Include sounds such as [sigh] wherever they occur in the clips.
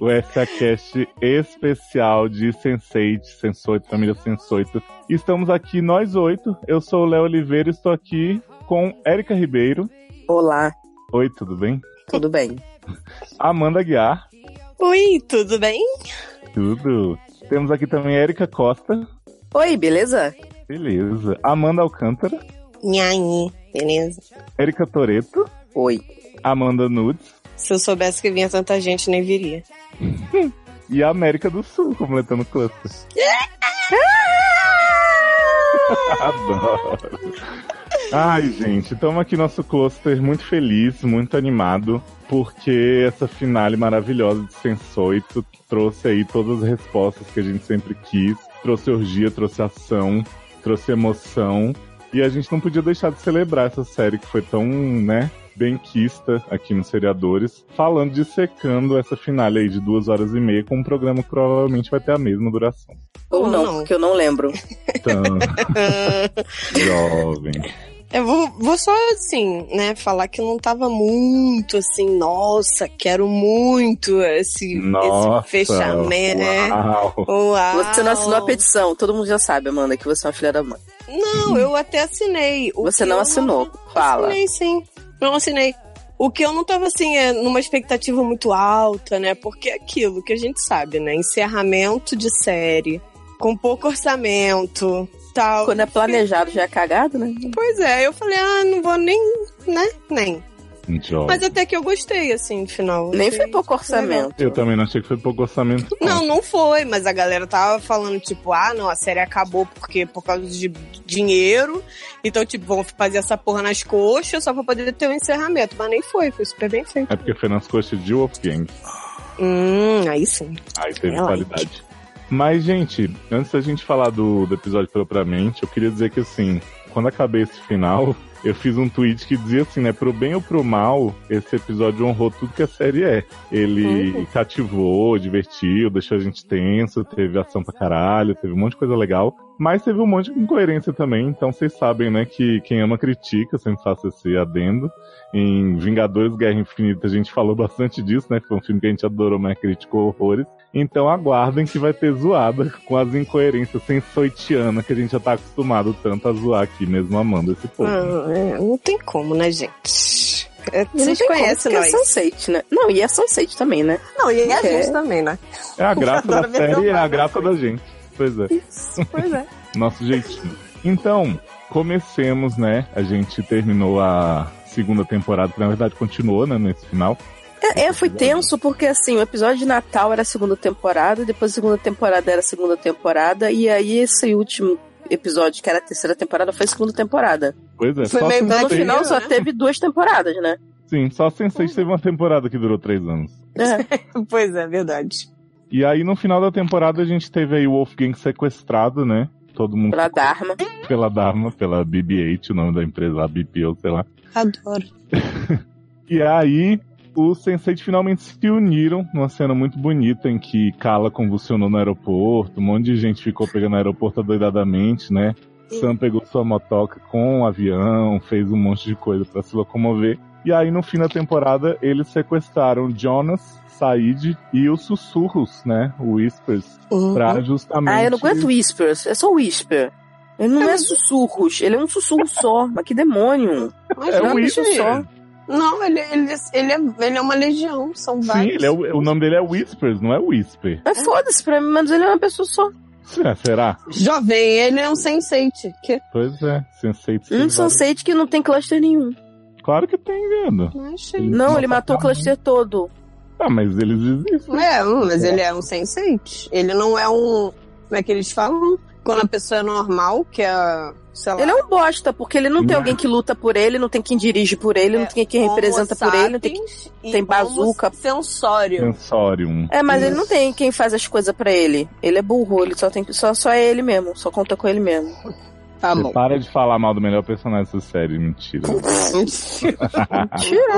o SACast especial de Sense8, Sense8, família Sense8. Estamos aqui nós oito. Eu sou o Léo Oliveira e estou aqui com Érica Ribeiro. Olá, Oi, tudo bem? tudo bem? Amanda Guiar. Oi, tudo bem? Tudo. Temos aqui também Érica Costa. Oi, beleza? Beleza. Amanda Alcântara. Nhaí, beleza. Érica Toreto. Oi. Amanda Nudes. Se eu soubesse que vinha tanta gente, nem viria. E a América do Sul completando o cluster. Adoro. Ai, gente, estamos aqui nosso cluster muito feliz, muito animado, porque essa finale maravilhosa de Sense8 trouxe aí todas as respostas que a gente sempre quis, trouxe orgia, trouxe ação, trouxe emoção, e a gente não podia deixar de celebrar essa série que foi tão, né, benquista aqui nos seriadores, falando de secando essa finale aí de duas horas e meia com um programa que provavelmente vai ter a mesma duração. Ou não, não. porque eu não lembro. Então, [laughs] jovem. Eu vou, vou só, assim, né, falar que não tava muito, assim, nossa, quero muito esse, Nossa, esse fechamento, né? uau. Uau. Você não assinou a petição. Todo mundo já sabe, Amanda, que você é uma filha da mãe. Não, eu até assinei. O Você não eu assinou. Fala. Assinei, sim. Não assinei. O que eu não tava, assim, é numa expectativa muito alta, né? Porque é aquilo que a gente sabe, né? Encerramento de série, com pouco orçamento, tal. Quando é planejado já é cagado, né? Pois é, eu falei, ah, não vou nem, né? Nem. Mas até que eu gostei, assim, no final. Nem Achei foi pouco orçamento. Eu também não achei que foi pouco orçamento. Não, não foi, mas a galera tava falando, tipo, ah, não, a série acabou porque por causa de dinheiro. Então, tipo, vão fazer essa porra nas coxas só pra poder ter um encerramento. Mas nem foi, foi super bem feito. É porque foi nas coxas de Wolfgang. Hum, aí sim. Aí teve É qualidade. Mas, gente, antes da gente falar do, do episódio propriamente, eu queria dizer que, assim, quando acabei esse final, eu fiz um tweet que dizia assim, né, pro bem ou pro mal, esse episódio honrou tudo que a série é. Ele Uhum. cativou, divertiu, deixou a gente tenso, teve ação pra caralho, teve um monte de coisa legal. Mas teve um monte de incoerência também, então vocês sabem, né, que quem ama critica, sempre faço esse adendo. Em Vingadores Guerra Infinita a gente falou bastante disso, né? Foi um filme que a gente adorou, mas criticou horrores. Então aguardem que vai ter zoada com as incoerências sensoitianas que a gente já tá acostumado tanto a zoar aqui, mesmo amando esse povo. Ah, é, não tem como, né, gente? É, Vocês conhecem nós. é Sunset, né? Não, e é Sunset também, né? Não, e a É. gente também, né? É a [laughs] graça da série e é a graça da gente. Pois é, Isso, pois é. [laughs] nosso jeitinho. Então, comecemos, né? A gente terminou a segunda temporada, que na verdade continuou, né, nesse final. É, é, foi tenso porque assim, o episódio de Natal era a segunda temporada, depois a segunda temporada era a segunda temporada, e aí esse último episódio, que era a terceira temporada, foi a segunda temporada. Pois é, Foi só meio Então no Black Sense8, final só teve duas temporadas, né? sim, só Sense8 teve uma temporada que durou três anos. É. [laughs] Pois é, verdade. E aí, no final da temporada, a gente teve aí o Wolfgang sequestrado, né? Todo mundo Pela Dharma. pela Dharma, pela BB-8, o nome da empresa, a BP, ou sei lá. Adoro. [laughs] E aí, os Sense8 finalmente se uniram numa cena muito bonita em que Kala convulsionou no aeroporto, um monte de gente ficou pegando o aeroporto adoidadamente, né? Sam pegou sua motoca com o avião, fez um monte de coisa pra se locomover. E aí, no fim da temporada, eles sequestraram Jonas, Said e os sussurros, né? O Whispers, pra justamente. Ah, eu não aguento Whispers, é só Whisper. Ele não é sussurros, ele é um sussurro só. [laughs] Mas que demônio. Mas É não, um Whisper. só. Não, ele, ele, ele, é, ele é uma legião, são Sim, vários. ele é o, nome dele é Whispers, não é Whisper. Mas foda-se, pra mim, mas ele é uma pessoa só. É, será? Jovem, ele é um sense Que... Pois é, Sense8. Um Sunset que não tem cluster nenhum. Claro que tem, vendo. Não achei. Ele- Não, ele matou o cluster todo. Ah, mas eles existem. É, mas ele é um sense Ele não é um... Como é que eles falam? Quando a pessoa é normal, que é... Sei lá, Ele é um bosta, porque ele não tem Não. alguém que luta por ele, não tem quem dirige por ele, não tem quem representa por ele, não tem quem... tem bazuca. Sensório. Sensorium. É, mas ele não tem quem faz as coisas pra ele. Ele é burro, ele só tem só só é ele mesmo, só conta com ele mesmo. Tá Você bom. para de falar mal do melhor personagem dessa série, mentira. [laughs] Mentira.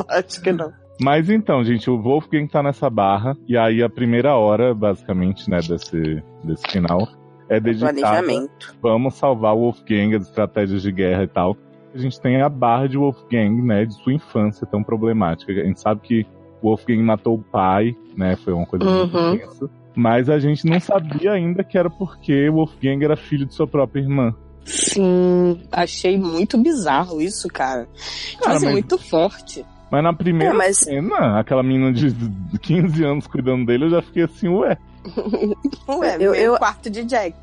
Acho que não. Mas então, gente, o Wolfgang tá nessa barra, e aí a primeira hora, basicamente, né, desse, desse final, é dedicada Planejamento. vamos salvar o Wolfgang, as estratégias de guerra e tal. A gente tem a barra de Wolfgang, né, de sua infância tão problemática. A gente sabe que o Wolfgang matou o pai, né, foi uma coisa muito Uhum. tensa. Mas a gente não sabia ainda que era porque o Wolfgang era filho de sua própria irmã. Sim, achei muito bizarro isso, cara. Tipo Cara, assim, mas- muito forte. Mas na primeira É, mas- cena, aquela menina de 15 anos cuidando dele, eu já fiquei assim, ué. [laughs] Ué, Eu- eu, quarto de Jack.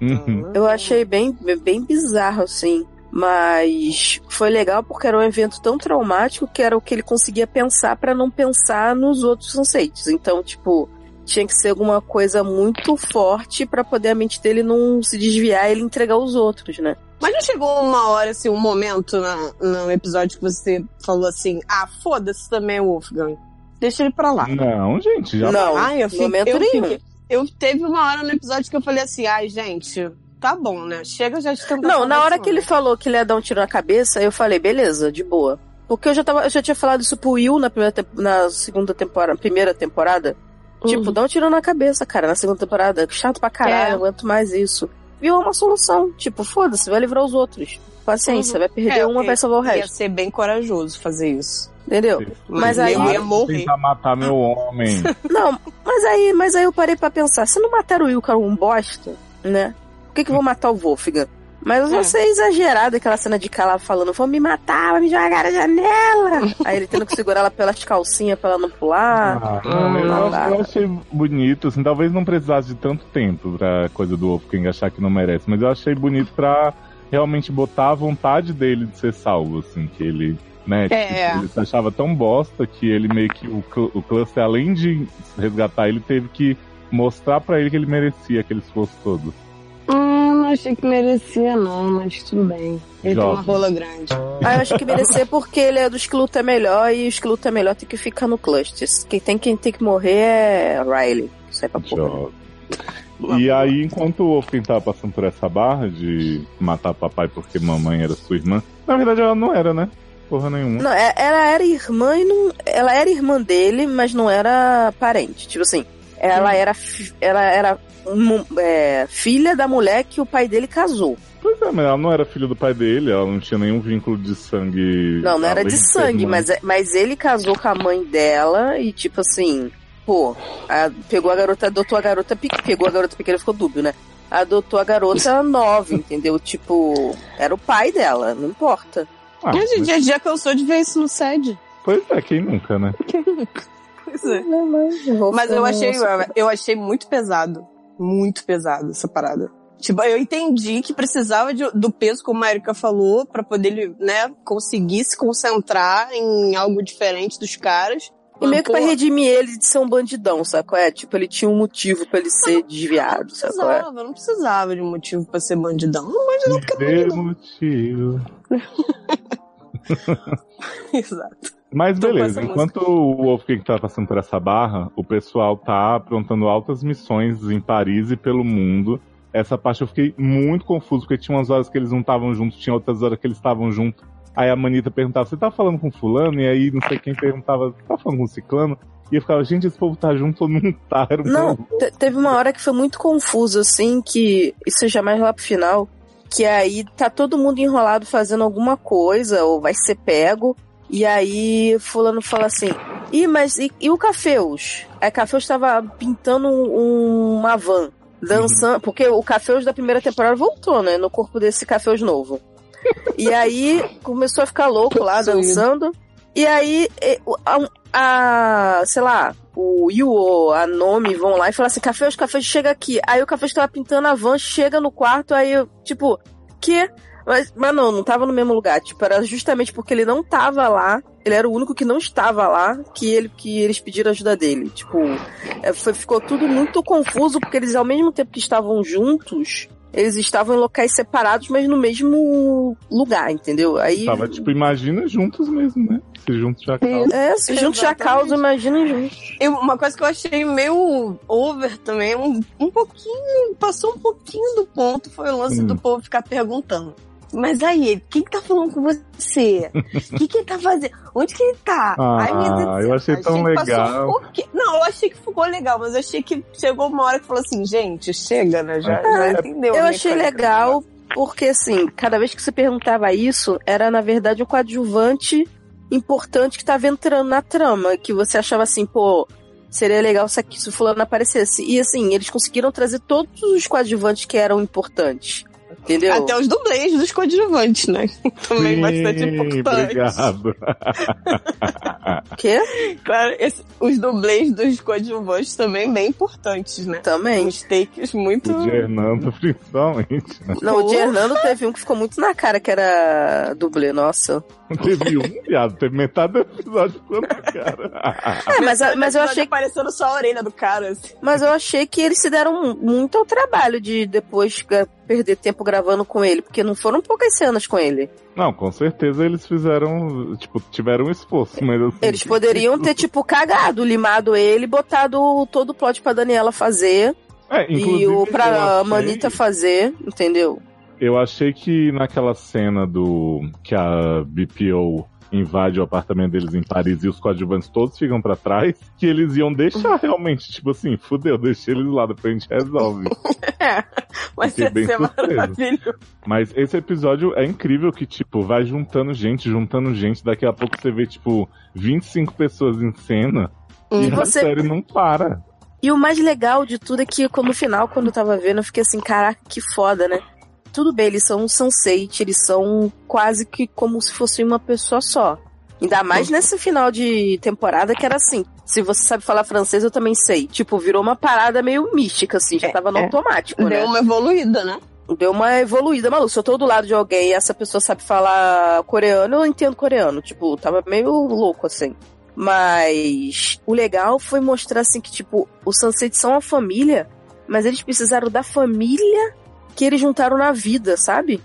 Uhum. Eu achei bem, bem bizarro, assim. Mas foi legal porque era um evento tão traumático que era o que ele conseguia pensar pra não pensar nos outros conceitos. Então, tipo, tinha que ser alguma coisa muito forte pra poder a mente dele não se desviar e ele entregar os outros, né? Mas não chegou uma hora, assim, um momento na, no episódio que você falou assim: ah, foda-se também o Wolfgang. Deixa ele pra lá. Não, gente, já Não, Ai, eu fiquei, momento eu, nenhum. fiquei- eu teve uma hora no episódio que eu falei assim, ai, gente, tá bom, né? Chega já de tentar Não, na hora que ele falou que ele ia dar um tiro na cabeça, eu falei, beleza, de boa. Porque eu já, tava, eu já tinha falado isso pro Will na, primeira, na segunda temporada, primeira temporada. Tipo, Uhum. dá um tiro na cabeça, cara, na segunda temporada. Chato pra caralho, É. não aguento mais isso. Viu uma solução. Tipo, foda-se, vai livrar os outros. Paciência, Uhum. vai perder É, uma, é, vai salvar o Ia resto. ser bem corajoso fazer isso. Entendeu? Mas aí- eu ia Para morrer. tentar matar meu homem. [laughs] Não, mas aí, mas aí eu parei pra pensar, se não matar o Will, que era um bosta, né? Por que, que eu vou matar o Wolfgang? Mas eu É. achei exagerado aquela cena de Kala falando, vão me matar, vai me jogar na janela. [laughs] aí ele tendo que segurar ela pelas calcinhas pra ela não pular. Ah, não, eu, não acho- eu achei bonito, assim, talvez não precisasse de tanto tempo pra coisa do Wolfgang achar que não merece, mas eu achei bonito pra realmente botar a vontade dele de ser salvo, assim, que ele, né, É. tipo, ele se achava tão bosta que ele meio que, o, cl- o Cluster, além de resgatar ele, teve que mostrar pra ele que ele merecia aquele esforço todo. Não achei que merecia, não, mas tudo bem. Ele tem uma rola grande. Aí eu acho que merecer porque ele é dos que luta melhor e os que luta melhor tem que ficar no cluster. Quem tem, quem tem que morrer é Riley. Sai pra porra. E aí, enquanto o Wolfgang tava passando por essa barra de matar papai porque mamãe era sua irmã, na verdade ela não era, né? Porra nenhuma. Não, é- ela era irmã e não. Ela era irmã dele, mas não era parente. Tipo assim, ela era, ela era é, filha da mulher que o pai dele casou. Pois é, mas ela não era filha do pai dele, ela não tinha nenhum vínculo de sangue. Não, não era de sangue, mas, é- mas ele casou com a mãe dela e, tipo assim, pô, a- pegou a garota, adotou a garota, pe- pegou a garota pequena, ficou dúbio, né? Adotou a garota nova, entendeu? Tipo, era o pai dela, não importa. Ah, a gente mas- já, já cansou de ver isso no SED. Pois é, quem nunca, né? Pois [laughs] é. Não, mas eu Mas achei, eu achei muito pesado. Muito pesado essa parada. Tipo, eu entendi que precisava de- do peso, como a Erika falou, pra poder ele, né, conseguir se concentrar em algo diferente dos caras. E meio que pra redimir ele de ser um bandidão, saco? É, tipo, ele tinha um motivo pra ele ser desviado, Não saco? É. precisava, não precisava de um motivo pra ser bandidão. Não bandidão porque é Dê bandidão. motivo. [laughs] Exato. Mas Tô beleza, enquanto o Wolfgang tá passando por essa barra, o pessoal tá aprontando altas missões em Paris e pelo mundo. Essa parte eu fiquei muito confuso, porque tinha umas horas que eles não estavam juntos, tinha outras horas que eles estavam juntos. Aí a Manita perguntava, você tá falando com fulano? E aí não sei quem perguntava, você tá falando com ciclano? E eu ficava, gente, esse povo tá junto ou não tá? Era um Não, teve uma hora que foi muito confuso, assim, que isso já mais lá pro final, que aí tá todo mundo enrolado fazendo alguma coisa, ou vai ser pego, e aí fulano fala assim, Ih, mas e, e o Cafeus? Aí Cafeus tava pintando um- uma van, dançando, porque o Cafeus da primeira temporada voltou, né, no corpo desse Cafeus novo. E aí começou a ficar louco lá, dançando, e aí, a, a- sei lá, o Yu ou a Nomi vão lá e falam assim, Cafés, Cafés, chega aqui. Aí o Cafés tava pintando a van, chega no quarto, aí tipo, que? Mas, mas não, não tava no mesmo lugar. Tipo, era justamente porque ele não tava lá, ele era o único que não estava lá, que, ele, que eles pediram ajuda dele. Tipo, é, foi, ficou tudo muito confuso, porque eles, ao mesmo tempo que estavam juntos, eles estavam em locais separados, mas no mesmo lugar, entendeu? Aí. Tava tipo, imagina juntos mesmo, né? Se juntos já causa. É, se juntos já causa, imagina juntos. E uma coisa que eu achei meio over também, um, um pouquinho, passou um pouquinho do ponto, foi o lance Hum. do povo ficar perguntando. Mas aí, quem que tá falando com você? O [laughs] que que ele tá fazendo? Onde que ele tá? Ah, Ai, meu Deus do céu. eu achei tão passou legal. um pouquinho- Não, eu achei que ficou legal, mas eu achei que chegou uma hora que falou assim, gente, chega, né? Já, já entendeu. Eu a achei legal, porque assim, cada vez que você perguntava isso, era na verdade um coadjuvante importante que tava entrando na trama, que você achava assim, pô, seria legal se, aqui, se o fulano aparecesse. E assim, eles conseguiram trazer todos os coadjuvantes que eram importantes. Entendeu? Até os dublês dos coadjuvantes, né? [laughs] Também bastante Sim, importante. obrigado. O [laughs] quê? Claro, esse- os dublês dos coadjuvantes também bem importantes, né? Também. Uns takes muito. O de Hernando, principalmente. né? Não, o de Hernando teve um que ficou muito na cara, que era dublê, nossa. Teve um, viado. Teve metade do episódio ficou na cara. [laughs] É, mas, mas eu achei Aparecendo só a orelha do cara, assim. Mas eu achei que eles se deram muito ao trabalho de depois perder tempo gravando com ele, porque não foram poucas cenas com ele. Não, com certeza eles fizeram, tipo, tiveram um esforço, mas assim... Eles poderiam ter, tipo, cagado, limado ele, botado todo o plot pra Daniela fazer É, e o pra achei- Manita fazer, entendeu? Eu achei que naquela cena do que a BPO invade o apartamento deles em Paris e os coadjuvantes todos ficam pra trás, que eles iam deixar realmente, tipo assim, fudeu, deixa eles lá, depois a gente resolve. [laughs] Fiquei ser, bem ser maravilhoso. Mas esse episódio é incrível que, tipo, vai juntando gente, juntando gente, daqui a pouco você vê, tipo, 25 pessoas em cena e a você- série não para. E o mais legal de tudo é que no final, quando eu tava vendo, eu fiquei assim, caraca, que foda, né? Tudo bem, eles são um Sunset, eles são quase que como se fosse uma pessoa só. Ainda mais nesse final de temporada que era assim. Se você sabe falar francês, eu também sei. Tipo, virou uma parada meio mística, assim, já É, tava no é. automático, né? Deu uma evoluída, né? Deu uma evoluída, maluco. Se eu tô do lado de alguém e essa pessoa sabe falar coreano, eu entendo coreano. Tipo, tava meio louco, assim. Mas o legal foi mostrar, assim, que, tipo, os Sunset são uma família, mas eles precisaram da família que eles juntaram na vida, sabe?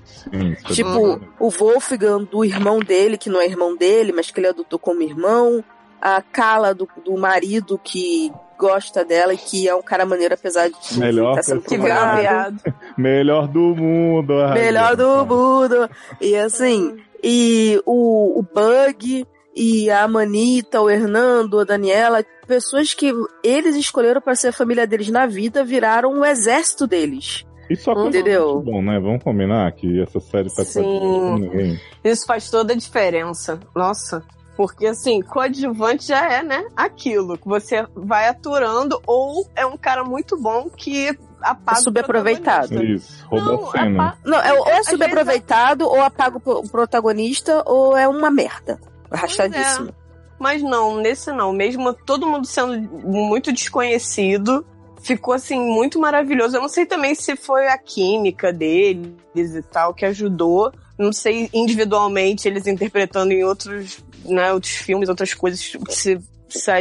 Tipo, o Wolfgang do irmão dele, que não é irmão dele, mas que ele adotou como irmão. A Kala do, do marido que gosta dela e que é um cara maneiro, apesar de Melhor tá sendo viado. [laughs] Melhor do mundo. Melhor do mundo. E assim, e o, o Bug, e a Manita, o Hernando, a Daniela, pessoas que eles escolheram para ser a família deles na vida, viraram o exército deles. Isso acontece Entendeu? muito bom, né? Vamos combinar que essa série parte com ninguém. Isso faz toda a diferença. Nossa. Porque, assim, coadjuvante já é, né? Aquilo que você vai aturando, ou é um cara muito bom que apaga É subaproveitado. o protagonista. Isso, rouba Não, a cena. apa- Não, é, ou é Às subaproveitado, ou apaga o pro- o protagonista, ou é uma merda. Arrastadíssimo. Mas não, nesse não. Mesmo todo mundo sendo muito desconhecido, ficou assim muito maravilhoso. Eu não sei também se foi a química deles e tal que ajudou. Não sei individualmente eles interpretando em outros, né, outros filmes, outras coisas se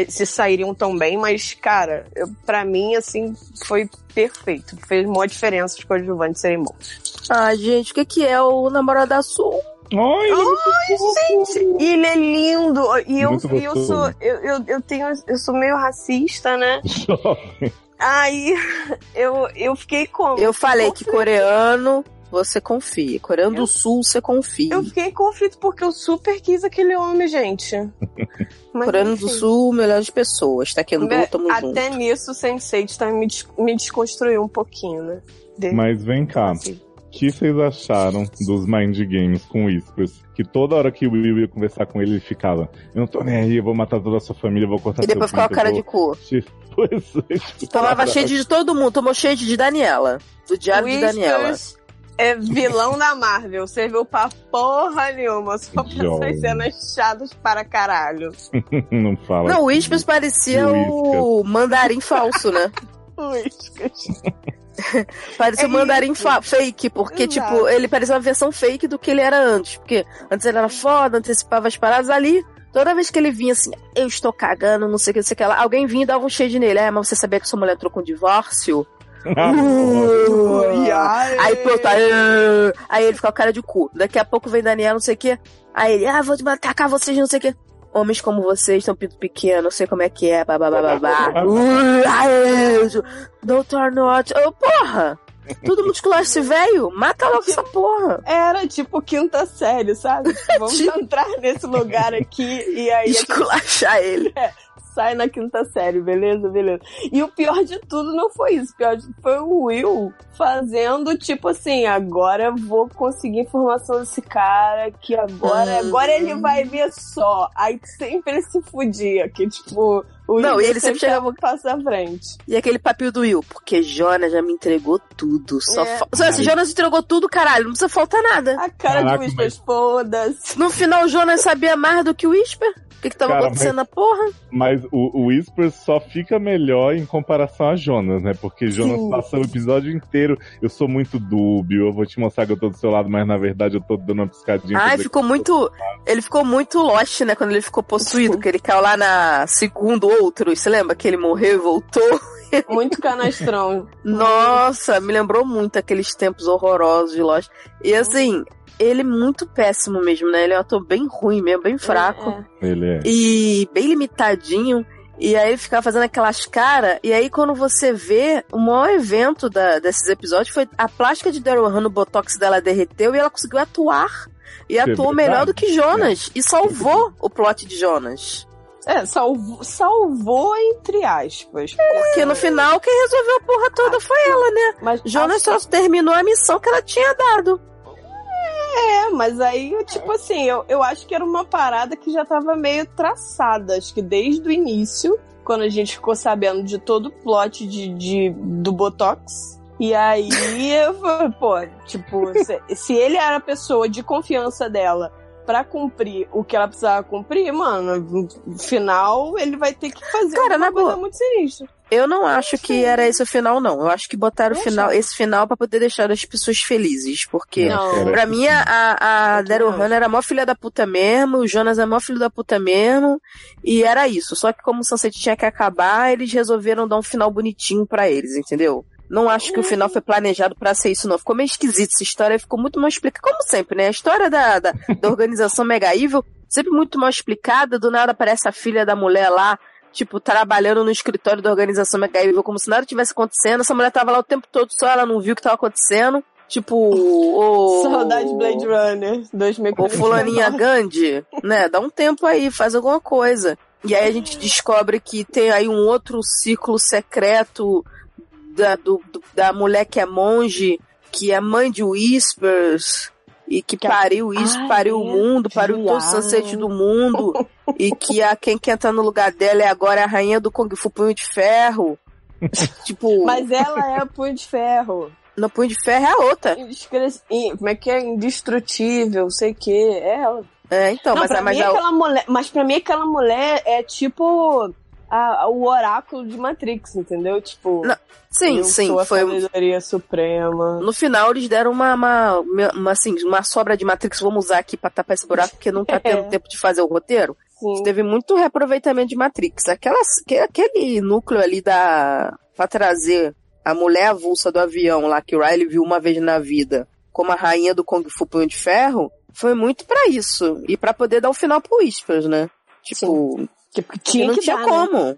se sairiam tão bem, mas cara, para mim assim foi perfeito. Fez uma diferença os coadjuvantes serem bons. Ah, gente, o que, que é o namorado da Sul? Ai, E ele é lindo. E eu, e eu sou eu, eu, eu tenho eu sou meio racista, né? Aí [laughs] eu, eu fiquei como? Eu falei que coreano, você confia. Coreano do Sul, você confia. Eu fiquei em conflito porque eu super quis aquele homem, gente. [laughs] Mas, Coreano do enfim. Sul, melhores pessoas. Tá Me- tamo junto. Até nisso o Sense8 tá me, me desconstruiu um pouquinho, né? De- Mas vem cá, assim. O que vocês acharam dos Mind Games com Whispers? Que toda hora que o Will ia conversar com ele, ele ficava: Eu não tô nem aí, eu vou matar toda a sua família, eu vou cortar E depois ficava pinto, cara eu de cu. [laughs] Pois é, tipo, Tomava shade de todo mundo. Tomou shade de Daniela. Do diário de Daniela. Whispers é vilão da Marvel. Serviu pra porra nenhuma. Só pra essas cenas chatas para caralho. [laughs] Não fala. Não, o. Whispers parecia o mandarim falso, né? [laughs] Whispers. [laughs] Parecia o É mandarim isso. fa- fake, porque, Exato. tipo, ele parecia uma versão fake do que ele era antes. Porque antes ele era foda, antecipava as paradas ali. Toda vez que ele vinha assim, eu estou cagando, não sei o que, não sei o que lá, alguém vinha e dava um shade nele. É, mas você sabia que sua mulher entrou com divórcio? [laughs] Uh, aí pronto, aí, aí ele fica com cara de cu. Daqui a pouco vem Daniel, não sei o que. Aí ele, ah, vou atacar vocês, não sei o que. Homens como vocês estão pinto pequeno, não sei como é que é, babá. [laughs] Doutor Not. Oh, porra! Tudo esse velho? Mata logo tipo, essa porra. Era tipo quinta série, sabe? Vamos [laughs] tipo... entrar nesse lugar aqui e aí. Esculachar gente... ele. [laughs] É sai na quinta série, beleza? Beleza. E o pior de tudo não foi isso. O pior de, foi o Will fazendo, tipo assim, agora vou conseguir informação desse cara, que agora, uhum. agora ele vai ver só. Aí sempre se fudia, que tipo, o não, e ele sempre chegava passa à frente. E aquele papel do Will, porque Jonas já me entregou tudo. Só é. fa... Se Jonas entregou tudo, caralho, não precisa faltar nada. A cara Caraca, de Whisper, mas... foda-se. No final, Jonas sabia mais do que o Whisper. O que, que tava Cara, acontecendo na porra? Mas o, o Whisper só fica melhor em comparação a Jonas, né? Porque Jonas Sim. passa o episódio inteiro. Eu sou muito dúbio, eu vou te mostrar que eu tô do seu lado, mas na verdade eu tô dando uma piscadinha. Ah, ficou muito. Ele ficou muito lost, né? Quando ele ficou possuído, que ele caiu lá na segundo outro. Você lembra que ele morreu e voltou? [laughs] Muito canastrão. Nossa, me lembrou muito aqueles tempos horrorosos de Lost. E assim, ele é muito péssimo mesmo, né? Ele é um ator bem ruim mesmo, bem fraco. É, é. Ele é. E bem limitadinho. E aí ele ficava fazendo aquelas caras. E aí, quando você vê, o maior evento da, desses episódios foi a plástica de Daryl Hannah, o botox dela derreteu e ela conseguiu atuar. E atuou melhor do que Jonas. É. E salvou o plot de Jonas. É, salvou, salvou entre aspas. Porque no final quem resolveu a porra toda foi ela, né? Mas Jonas só terminou a missão que ela tinha dado. É, mas aí, tipo assim, eu, eu acho que era uma parada que já tava meio traçada. Acho que desde o início, quando a gente ficou sabendo de todo o plot de, de do Botox. E aí, [laughs] eu, pô, tipo, se, se ele era a pessoa de confiança dela para cumprir o que ela precisava cumprir, mano, no final ele vai ter que fazer Cara, uma coisa boa. muito sinistra. Eu não acho que era esse o final, não. Eu acho que botaram o final, esse final para poder deixar as pessoas felizes. Porque, não. pra mim, a, a Daryl Hannah era a maior filha da puta mesmo, o Jonas é a maior filho da puta mesmo, e era isso. Só que como o Sunset tinha que acabar, eles resolveram dar um final bonitinho para eles, entendeu? Não acho que o final foi planejado para ser isso, não. Ficou meio esquisito essa história, ficou muito mal explicada. Como sempre, né? A história da, da, da organização Mega Evil, sempre muito mal explicada. Do nada aparece a filha da mulher lá, tipo, trabalhando no escritório da organização Evil, como se nada tivesse acontecendo. Essa mulher tava lá o tempo todo, só ela não viu o que tava acontecendo. Tipo, o. [laughs] Saudade Blade Runner 2049. O Fulaninha Gandhi, né? Dá um tempo aí, faz alguma coisa. E aí a gente descobre que tem aí um outro ciclo secreto da, do, do, da mulher que é monge, que é mãe de Whispers, e que, pariu isso, Ai, pariu o mundo, pariu todo o sunset do mundo, e que a quem quer entrar no lugar dela é agora a rainha do Kung Fu Punho de Ferro. [laughs] tipo. Mas ela é o Punho de Ferro. No Punho de Ferro é a outra. Como é que é? Indestrutível, sei que. É ela. É, então, Não, mas, pra mas, mim, a... aquela mulher, mas pra mim aquela mulher é tipo a, o oráculo de Matrix, entendeu? Tipo, Não, sim, sim, foi sabedoria suprema. No final eles deram uma, uma, uma, assim, uma sobra de Matrix, vamos usar aqui pra tapar esse buraco, porque não tá [laughs] é. tendo tempo de fazer o roteiro. Sim. Teve muito reaproveitamento de Matrix. Aquela, aquele núcleo ali da para trazer a mulher avulsa do avião lá que o Riley viu uma vez na vida, como a rainha do Kung Fu Punho de Ferro, foi muito para isso e para poder dar o final pro Whispers, né? Tipo, Sim. Porque tinha não que tinha dar, como. Né?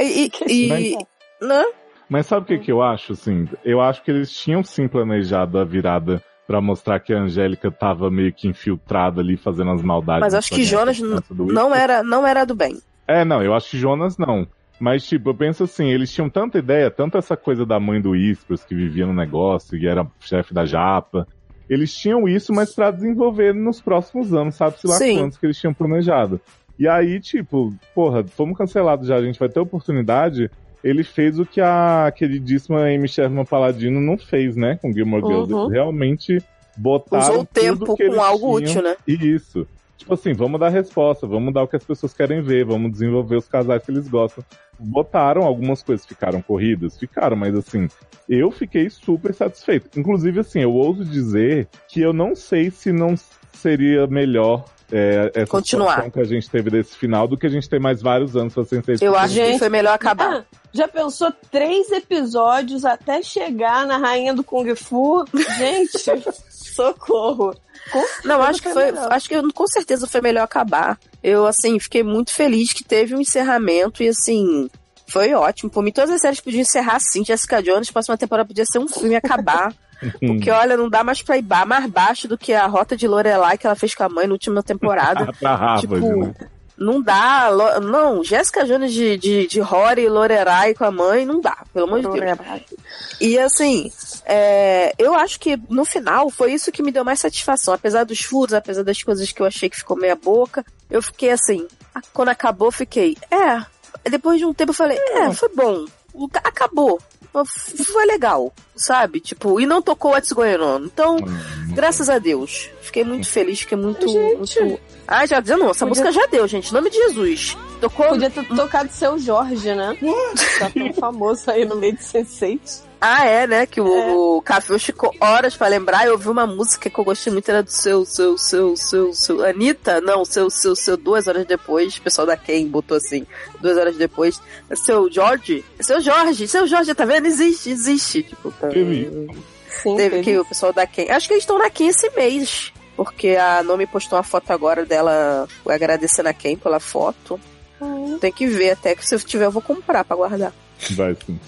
E, [laughs] e, mas, né? mas sabe o que, que eu acho, assim? Eu acho que eles tinham sim planejado a virada para mostrar que a Angélica tava meio que infiltrada ali fazendo as maldades. Mas acho que Jonas não era, não era do bem. É, não, eu acho que Jonas não. Mas, tipo, eu penso assim, eles tinham tanta ideia, tanta essa coisa da mãe do Whispers, que vivia no negócio, e era chefe da Japa. Eles tinham isso, mas para desenvolver nos próximos anos, sabe-se lá Sim. quantos que eles tinham planejado. E aí, tipo, porra, fomos cancelados já, a gente vai ter oportunidade. Ele fez o que a queridíssima Amy Sherman Paladino não fez, né, com Gilmore Girls. Uhum. Eles realmente botaram Usou o tempo com algo tinham. útil, né? Isso. Tipo assim, vamos dar resposta, vamos dar o que as pessoas querem ver, vamos desenvolver os casais que eles gostam. Botaram algumas coisas, ficaram corridas? Ficaram, mas assim, eu fiquei super satisfeito. Inclusive, assim, eu ouso dizer que eu não sei se não seria melhor é, essa Continuar. situação que a gente teve desse final do que a gente ter mais vários anos pra Sense8. Eu acho que foi melhor acabar. Ah, [laughs] já pensou três episódios até chegar na Rainha do Kung Fu? Gente, [laughs] socorro. Com Não, acho que foi, melhor. acho que com certeza foi melhor acabar. Eu, assim, fiquei muito feliz que teve um encerramento e, assim, foi ótimo. Por mim, todas as séries podiam encerrar assim. Jessica Jones, próxima temporada podia ser um filme e acabar. [laughs] [laughs] Porque, olha, não dá mais pra ir mais baixo do que a rota de Lorelai que ela fez com a mãe na última temporada. [laughs] pra Harvard, tipo, né? não dá. Não, Jessica Jones de, de, de Rory e Lorelai com a mãe, não dá, pelo amor de Deus. E assim, é, eu acho que no final foi isso que me deu mais satisfação. Apesar dos furos, apesar das coisas que eu achei que ficou meia boca, eu fiquei assim. a- Quando acabou, eu fiquei. É. Depois de um tempo eu falei, é, foi bom. O ca- Acabou. Foi legal, sabe? Tipo, e não tocou What's Going On. Então, Hum, graças a Deus. Fiquei muito feliz, fiquei muito. Gente. muito... Ah, já dizendo, não, essa Podia- música já deu, gente. Em nome de Jesus. Tocou. Podia ter tocado seu Jorge, né? Tá tão famoso aí no meio de Sense8. Ah, é, né? Que o, o Café ficou horas pra lembrar. Eu ouvi uma música que eu gostei muito, era do seu, seu, seu, seu, seu. Anitta? Não, seu, seu, seu, duas horas depois. O pessoal da Ken botou assim, duas horas depois. Seu Jorge? Seu Jorge, seu Jorge, tá vendo? Existe, existe. Tipo, Teve. Sim, teve teve. que o pessoal da Ken. Acho que eles estão na Ken esse mês. Porque a Nomi postou uma foto agora dela agradecendo a Ken pela foto. Hum. Tem que ver até que se eu tiver eu vou comprar pra guardar. Vai sim.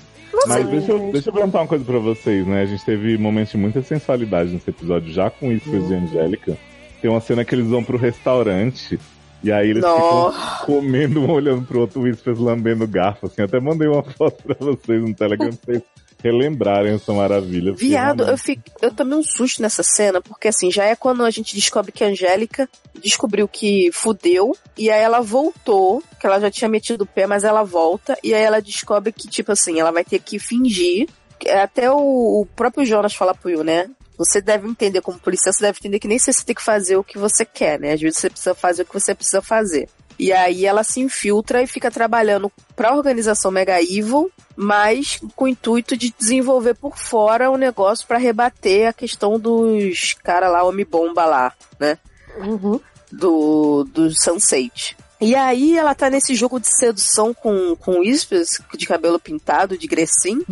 Mas deixa eu, deixa eu perguntar uma coisa pra vocês, né? A gente teve momentos de muita sensualidade nesse episódio, já com Whispers e Angélica. Tem uma cena que eles vão pro restaurante e aí eles Nossa. ficam comendo um olhando pro outro, o Whispers lambendo garfo, assim. Eu até mandei uma foto pra vocês no Telegram pra vocês [laughs] relembrarem essa maravilha. Viado, eu, fico, eu tomei um susto nessa cena, porque assim, já é quando a gente descobre que a Angélica descobriu que fudeu, e aí ela voltou, que ela já tinha metido o pé, mas ela volta, e aí ela descobre que, tipo assim, ela vai ter que fingir. que Até o, o próprio Jonas fala pro Will, né? Você deve entender, como policial, você deve entender que nem sempre você tem que fazer o que você quer, né? Às vezes você precisa fazer o que você precisa fazer. E aí ela se infiltra e fica trabalhando pra organização Mega Evil, mas com o intuito de desenvolver por fora o negócio pra rebater a questão dos cara lá, homem-bomba lá, né? Uhum. Do, do Sunset. E aí ela tá nesse jogo de sedução com, com Whispers, de cabelo pintado, de Grecin.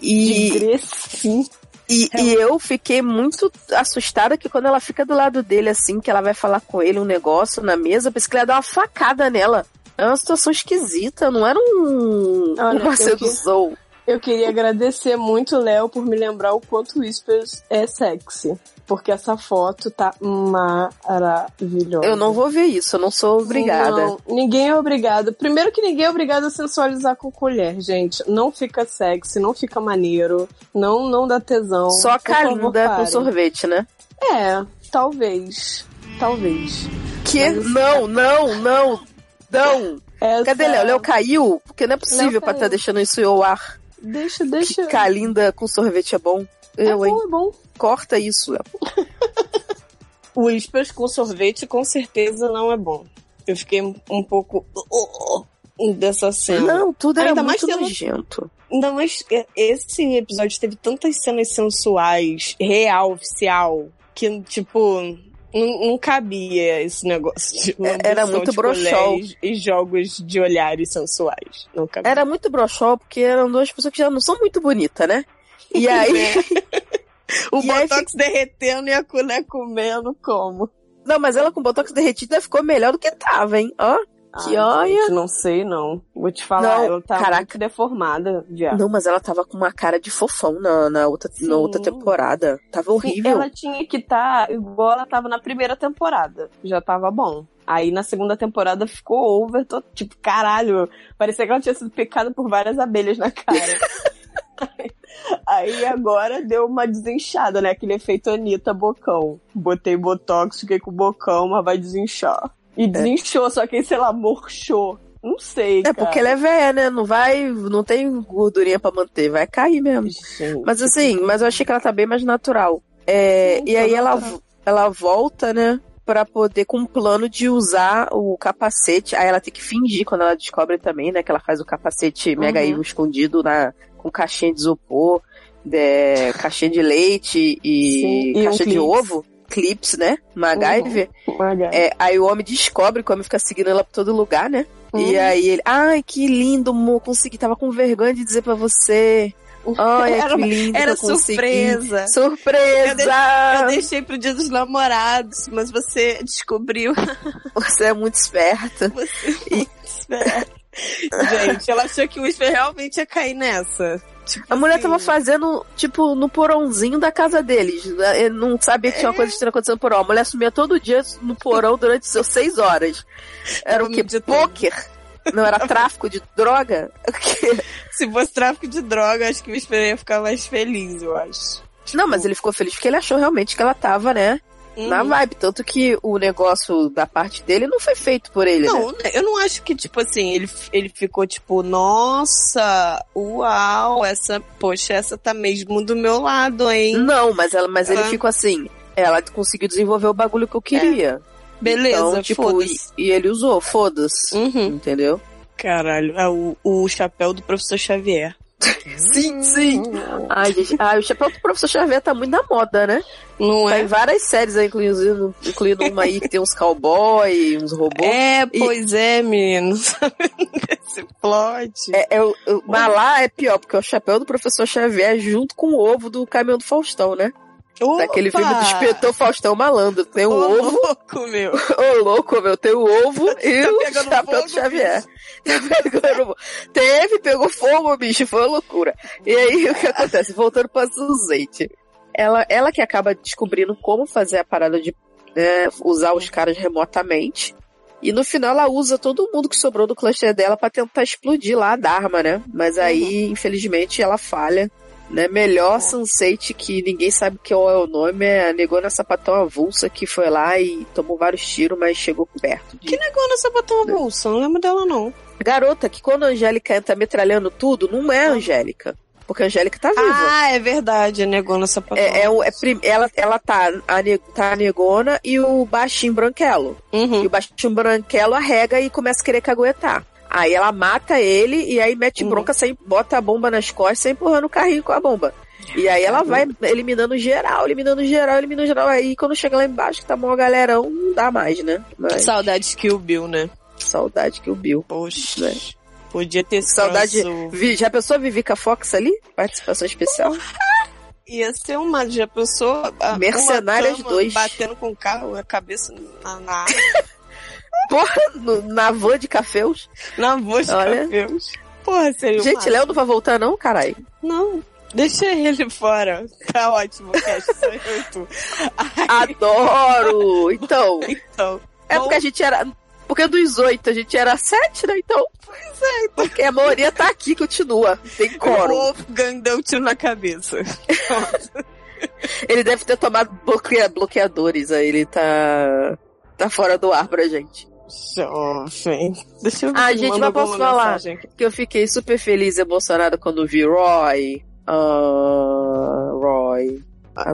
E, De Grecin. E, e eu fiquei muito assustada que quando ela fica do lado dele, assim, que ela vai falar com ele um negócio na mesa, pensei que ela ia dar uma facada nela. É uma situação esquisita, não era um, Olha, uma eu sedução. Eu queria agradecer muito Léo por me lembrar o quanto Whispers é sexy. Porque essa foto tá maravilhosa. Eu não vou ver isso, eu não sou obrigada. Não, ninguém é obrigado. Primeiro que ninguém é obrigado a sensualizar com colher, gente. Não fica sexy, não fica maneiro, não não dá tesão. Só a Por favor, Kalinda com sorvete, né? É, talvez. Talvez. Que? Não, não, não, não. Essa... Cadê Léo? Léo caiu? Porque não é possível pra estar caiu. deixando isso ao ar. Deixa, deixa. Que Kalinda com sorvete é bom. É hein? bom, é bom. Corta isso. O Whispers com sorvete com certeza não é bom. Eu fiquei um pouco uh, dessa cena. Não, tudo era Ainda mais muito sendo- nojento. Ainda mais esse episódio teve tantas cenas sensuais, real, oficial, que, tipo, não, não cabia esse negócio de É, era muito broxol. E jogos de olhares sensuais. Não cabia. Era muito broxol, porque eram duas pessoas que já não são muito bonitas, né? E aí. [laughs] o e aí botox derretendo e a colher comendo como? Não, mas ela com botox derretido ficou melhor do que tava, hein? Ó. Que Ai, olha. não sei, não. Vou te falar, Não, ela tá caraca. deformada, viado. Não, mas ela tava com uma cara de fofão na, na, outra, Sim. na outra temporada. Tava horrível. Ela tinha que estar igual ela tava na primeira temporada. Já tava bom. Aí na segunda temporada ficou over, tô, tipo, caralho. Parecia que ela tinha sido picada por várias abelhas na cara. [laughs] Aí agora deu uma desinchada, né? Aquele efeito Anitta bocão. Botei botox, fiquei com o bocão, mas vai desinchar. E desinchou, só que aí, sei lá, murchou. Não sei, É cara. porque ela é velha, né? Não vai. Não tem gordurinha pra manter, vai cair mesmo. Gente, Mas assim, mas eu achei que ela tá bem mais natural. É, Sim, e aí tá ela, natural. ela volta, né? Pra poder, com um plano de usar o capacete. Aí ela tem que fingir quando ela descobre também, né? Que ela faz o capacete mega Uhum. evil escondido na, com caixinha de isopor, de, caixinha de leite e Sim, e um caixa de Kleenex. ovo. Eclipse, né? MacGyver. Uhum. É, aí o homem descobre que o homem fica seguindo ela pra todo lugar, né? E Uhum. aí ele, ai, que lindo, amor, consegui, tava com vergonha de dizer pra você. Olha Era- que lindo Era eu surpresa. Surpresa! Eu deixei pro dia dos namorados, mas você descobriu. [laughs] Você é muito esperta. Você [laughs] Gente, ela achou que o Whisper realmente ia cair nessa. Tipo A mulher assim, tava fazendo, tipo, no porãozinho da casa deles. né? Não sabia que tinha uma coisa estranha acontecendo no porão. A mulher sumia todo dia no porão durante seus seis horas. Era o meditando. Pôquer? Não era [laughs] tráfico de droga? Quê? Se fosse tráfico de droga, acho que o Whisper ia ficar mais feliz, eu acho. Não, mas ele ficou feliz porque ele achou realmente que ela tava, né? Na Uhum. vibe. Tanto que o negócio da parte dele não foi feito por ele, né? Não, eu não acho que, tipo assim, ele, ele ficou tipo, nossa, uau, essa, poxa, essa tá mesmo do meu lado, hein? Não, mas, ela, mas ele Ah. ficou assim. Ela conseguiu desenvolver o bagulho que eu queria. Beleza, então, tipo, e, e ele usou, foda-se. Uhum. Entendeu? Caralho, é o, o chapéu do professor Xavier. Sim, sim. Ai, gente, ai, o chapéu do professor Xavier tá muito na moda, né? Não Tá é? em várias séries aí, incluindo, incluindo uma aí que tem uns cowboy, uns robôs. É, pois é, menino. Desse [laughs] plot. É, é, o- o- mas lá é pior, porque é o chapéu do professor Xavier junto com o ovo do caminhão do Faustão, né? Daquele Opa! filme do inspetor Faustão Malandro. Tem o Ô, ovo, louco, meu. [laughs] ô louco, meu, tem o ovo e Tá o chapéu fogo, do Xavier. [laughs] Tá pegando. Teve, pegou fogo, bicho, foi uma loucura. E aí o que acontece? Voltando pra Suzette. Ela, ela que acaba descobrindo como fazer a parada de né, usar os caras remotamente. E no final ela usa todo mundo que sobrou do cluster dela pra tentar explodir lá a Dharma, né? Mas aí, infelizmente, ela falha. Né? Melhor Sunset, que ninguém sabe qual é o nome, é a Negona Sapatão Avulsa, que foi lá e tomou vários tiros, mas chegou perto. de- Que negócio nessa batom bolsa? Não lembro dela, não. Garota, que quando a Angélica tá metralhando tudo, não é a Angélica. Porque a Angélica tá viva. Ah, é verdade, negou nessa batom. É, é, é prim- ela, ela tá a, ne- tá a negona e o baixinho branquelo. E Uhum. o baixinho branquelo arrega e começa a querer caguetar. Aí ela mata ele e aí mete Uhum. bronca, sem, bota a bomba nas costas, sai empurrando o carrinho com a bomba. E aí ela vai eliminando geral, eliminando geral, eliminando geral. Aí quando chega lá embaixo, que tá mó galerão, não dá mais, né? Mas Saudades que o Bill, né? saudade que o Bill. Poxa. Né? Podia ter Saudade. sido- Vi- Já pensou a Vivica Fox ali? Participação especial? [laughs] Ia ser uma. Já pensou? Mercenárias dois. Batendo com o carro, a cabeça na, na, [laughs] Porra, no- na van de cafeus. na voz de Olha. cabelos. Porra, seria o Gente. Léo não vai voltar não, caralho? Não. Deixa ele fora. Tá ótimo, cast. Sou eu tu. Ai, Adoro! Então, [laughs] então. é Bom, porque a gente era... Porque dos oito a gente era sete, né? Então... Pois é. Porque a maioria tá aqui, continua. Tem O coro. Wolfgang deu um tiro na cabeça. [laughs] Ele deve ter tomado bloquea- bloqueadores, aí ele tá... Tá fora do ar pra gente. Jovem. Deixa eu ver Ah, gente, mas posso falar? mensagem. Que eu fiquei super feliz e emocionada quando vi Roy. Ah, Roy.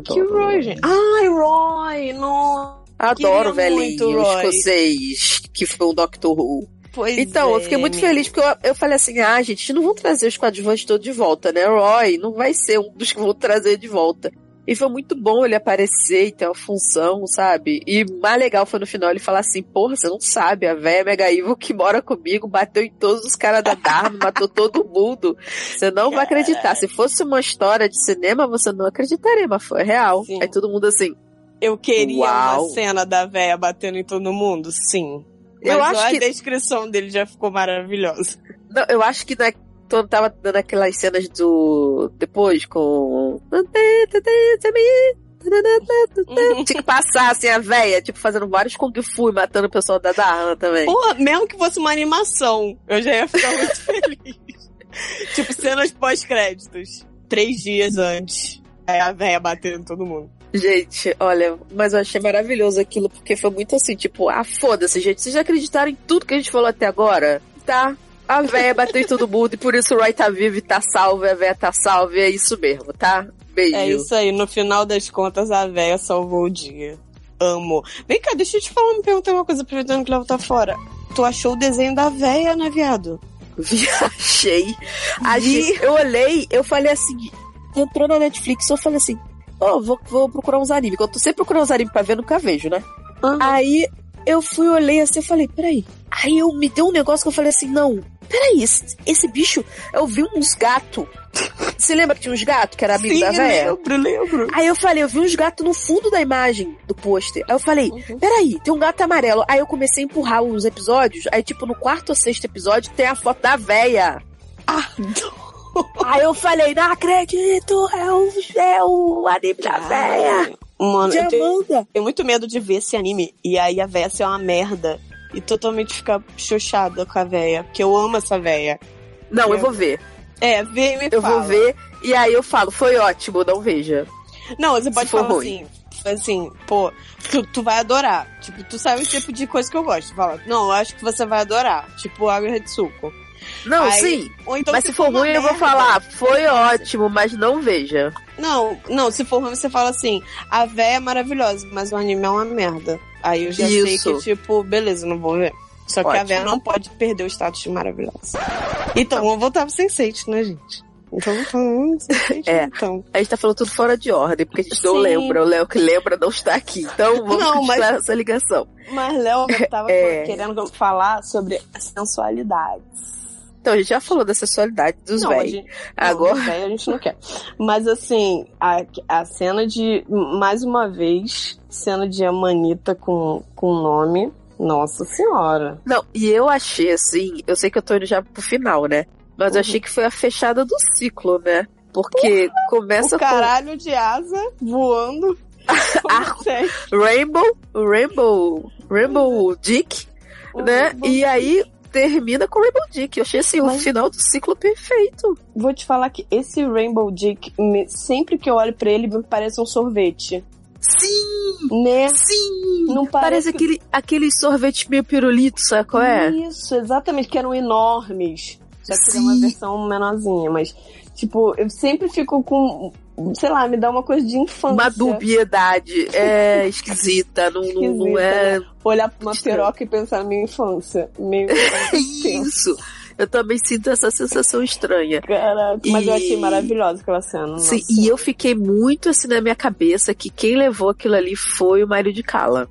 Que Roy, gente? Ai, Roy, não. Adoro o velhinho Roy. escocês, que foi um Doctor Who. Pois Então, eu é, fiquei muito menina. feliz, porque eu, eu falei assim, ah, gente, não vão trazer os coadjuvantes todos de volta, né? Roy não vai ser um dos que vão trazer de volta. E foi muito bom ele aparecer e ter uma função, sabe? E mais legal foi no final ele falar assim, porra, você não sabe, a velha Mega Evil que mora comigo bateu em todos os caras da Dharma, matou todo mundo. Você não vai acreditar. Se fosse uma história de cinema, você não acreditaria, mas foi real. Sim. Aí todo mundo assim, Eu queria Uau. uma cena da véia batendo em todo mundo, sim. Mas eu acho a que descrição dele já ficou maravilhosa. Não, eu acho que na, quando tava dando aquelas cenas do. Depois com. Tinha que passar assim a véia, tipo, fazendo vários Kung Fu e matando o pessoal da Dharma também. Porra, mesmo que fosse uma animação, eu já ia ficar muito [laughs] feliz. tipo, cenas pós-créditos. Três dias antes. Aí a véia batendo todo mundo. Gente, olha, mas eu achei maravilhoso aquilo, porque foi muito assim, tipo, ah, foda-se, gente, vocês já acreditaram em tudo que a gente falou até agora? Tá. A véia bateu em todo mundo e por isso o Roy tá vivo e tá salvo, a véia tá salva, e é isso mesmo, tá? Beijo. É isso aí, no final das contas a véia salvou o dia. Amo. Vem cá, deixa eu te falar, me perguntar uma coisa, aproveitando que o Léo tá fora. Tu achou o desenho da véia, né, viado? [laughs] Achei. Eu olhei, eu falei assim, entrou na Netflix, eu falei assim, oh, vou, vou procurar uns animes. Eu tô sempre procurando uns animes pra ver, nunca vejo, né? Uhum. Aí eu fui, olhei assim, eu falei, peraí. Aí eu me deu um negócio que eu falei assim, não, peraí, esse, esse bicho, eu vi uns gatos. Você lembra que tinha uns gatos que era amigo Sim, da véia? lembro, lembro. Aí eu falei, eu vi uns gatos no fundo da imagem do pôster. Aí eu falei, Uhum. peraí, tem um gato amarelo. Aí eu comecei a empurrar os episódios. Aí, tipo, no quarto ou sexto episódio tem a foto da véia. Ah, Aí eu falei, não acredito, é o, é o anime da véia. Mano, eu tenho, tenho muito medo de ver esse anime e aí a véia ser uma merda e totalmente ficar xoxada com a véia, porque eu amo essa véia. Não, eu vou ver. É, vê e me Eu fala. vou ver. E aí eu falo, foi ótimo, não veja. Não, você pode for falar ruim. assim, assim, pô, tu, tu vai adorar. Tipo, tu sabe o tipo de coisa que eu gosto. Fala, não, eu acho que você vai adorar. Tipo, água Retsuko. Não, Aí- sim. Então, mas se for uma ruim, eu vou falar, foi ótimo, mas não veja. Não, não, se for ruim, você fala assim, a véia é maravilhosa, mas o anime é uma merda. Aí eu já sei Isso. que, tipo, beleza, não vou ver. Só que a véia não pode perder o status de maravilhosa. Então, vamos voltar pro Sense8, né, gente? Então, Sense8, [laughs] É. então. A gente tá falando tudo fora de ordem, porque a gente não lembra. O Léo que lembra não está aqui. Então vamos Não, mas- essa ligação. Mas Léo [laughs] tava É. querendo falar sobre a sensualidade. Então, a gente já falou da sexualidade dos Não, velhos. não, Agora- véi a gente não quer. Mas assim, a, a cena de. Mais uma vez, cena de Amanita com, com nome. Nossa senhora. Não, e eu achei assim, eu sei que eu tô indo já pro final, né? Mas eu Uhum. achei que foi a fechada do ciclo, né? Porque começa o caralho de asa voando. [laughs] Com Rainbow, Rainbow, Rainbow Dick, né? Rainbow E aí termina com Rainbow Dick. Eu achei assim, o Mas- final do ciclo perfeito. Vou te falar que esse Rainbow Dick, sempre que eu olho pra ele, me parece um sorvete. Sim, Né? sim. Não Parece parece. aquele, aquele sorvete meio pirulito, sabe qual é? Isso, exatamente, que eram enormes. Só que era Sim. uma versão menorzinha, mas, tipo, eu sempre fico com. Sei lá, me dá uma coisa de infância. Uma dubiedade. É [laughs] esquisita, não, não, não Esquisita, é. Olhar pra uma piroca e pensar na minha infância. Meio. [laughs] Isso. Eu também sinto essa sensação estranha. Caraca, mas eu E- achei maravilhosa aquela cena. Sim, e eu fiquei muito assim na minha cabeça que quem levou aquilo ali foi o Mário de Cala.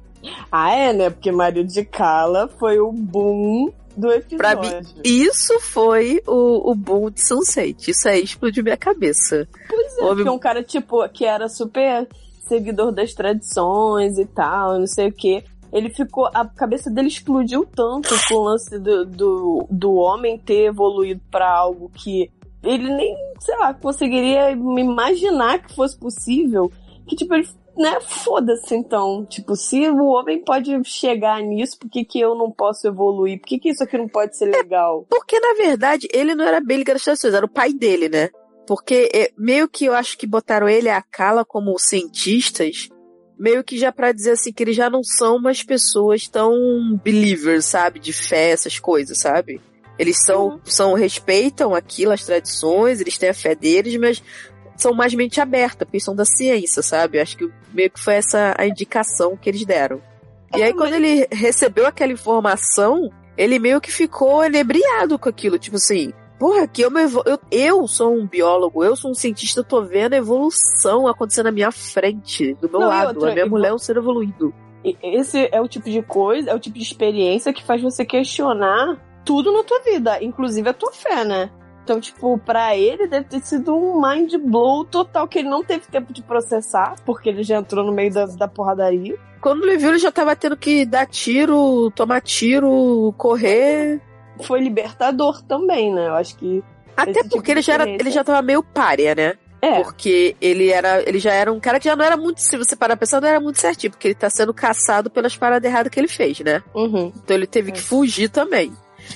Ah, é, né? Porque Mario de Cala foi o boom do Pra episódio. mim, isso foi o, o boom de Sunset. Isso aí explodiu minha cabeça. Pois é, Houve- porque um cara, tipo, que era super seguidor das tradições e tal, não sei o quê. Ele ficou. A cabeça dele explodiu tanto com o lance do, do, do homem ter evoluído pra algo que ele nem, sei lá, conseguiria me imaginar que fosse possível. Que, tipo, ele. Né, foda-se então. Tipo, se o homem pode chegar nisso, por que, que eu não posso evoluir? Por que, que isso aqui não pode ser legal? Porque, na verdade, ele não era bem ligado às tradições, era o pai dele, né? Porque é, meio que eu acho que botaram ele e a Kala como cientistas, meio que já pra dizer assim, que eles já não são umas pessoas tão believers, sabe? De fé, essas coisas, sabe? Eles são, Uhum. são respeitam aquilo, as tradições, eles têm a fé deles, mas são mais mente aberta, porque são da ciência, sabe? Acho que meio que foi essa a indicação que eles deram. E aí, quando ele recebeu aquela informação, ele meio que ficou enebriado com aquilo. Tipo assim, porra, aqui eu, eu, eu sou um biólogo, eu sou um cientista, eu tô vendo a evolução acontecendo na minha frente, do meu Não, lado. outra, a minha mulher é um ser evoluído. Esse é o tipo de coisa, é o tipo de experiência que faz você questionar tudo na tua vida, inclusive a tua fé, né? Então, tipo, pra ele deve ter sido um mind blow total, que ele não teve tempo de processar, porque ele já entrou no meio da, da porradaria. Quando ele viu, ele já tava tendo que dar tiro, tomar tiro, correr. Foi libertador também, né? Eu acho que. Até tipo porque de ele já, era, ele já tava meio párea, né? É, Porque ele era, ele já era um cara que já não era muito, se você parar pra pensar, não era muito certinho, porque ele tá sendo caçado pelas paradas erradas que ele fez, né? uhum. Então ele teve que fugir também.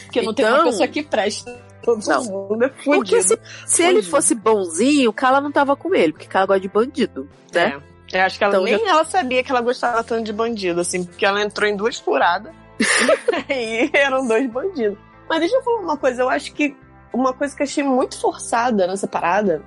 porque não tem uma Então- pessoa que presta. Todo Não. mundo é Porque fudido. se, se ele fosse bonzinho, Kala não tava com ele, porque Kala gosta de bandido, né? É. Eu acho que ela Então, nem ela sabia que ela gostava tanto de bandido, assim, porque ela entrou em duas furadas [laughs] e eram dois bandidos. Mas deixa eu falar uma coisa, eu acho que uma coisa que eu achei muito forçada nessa parada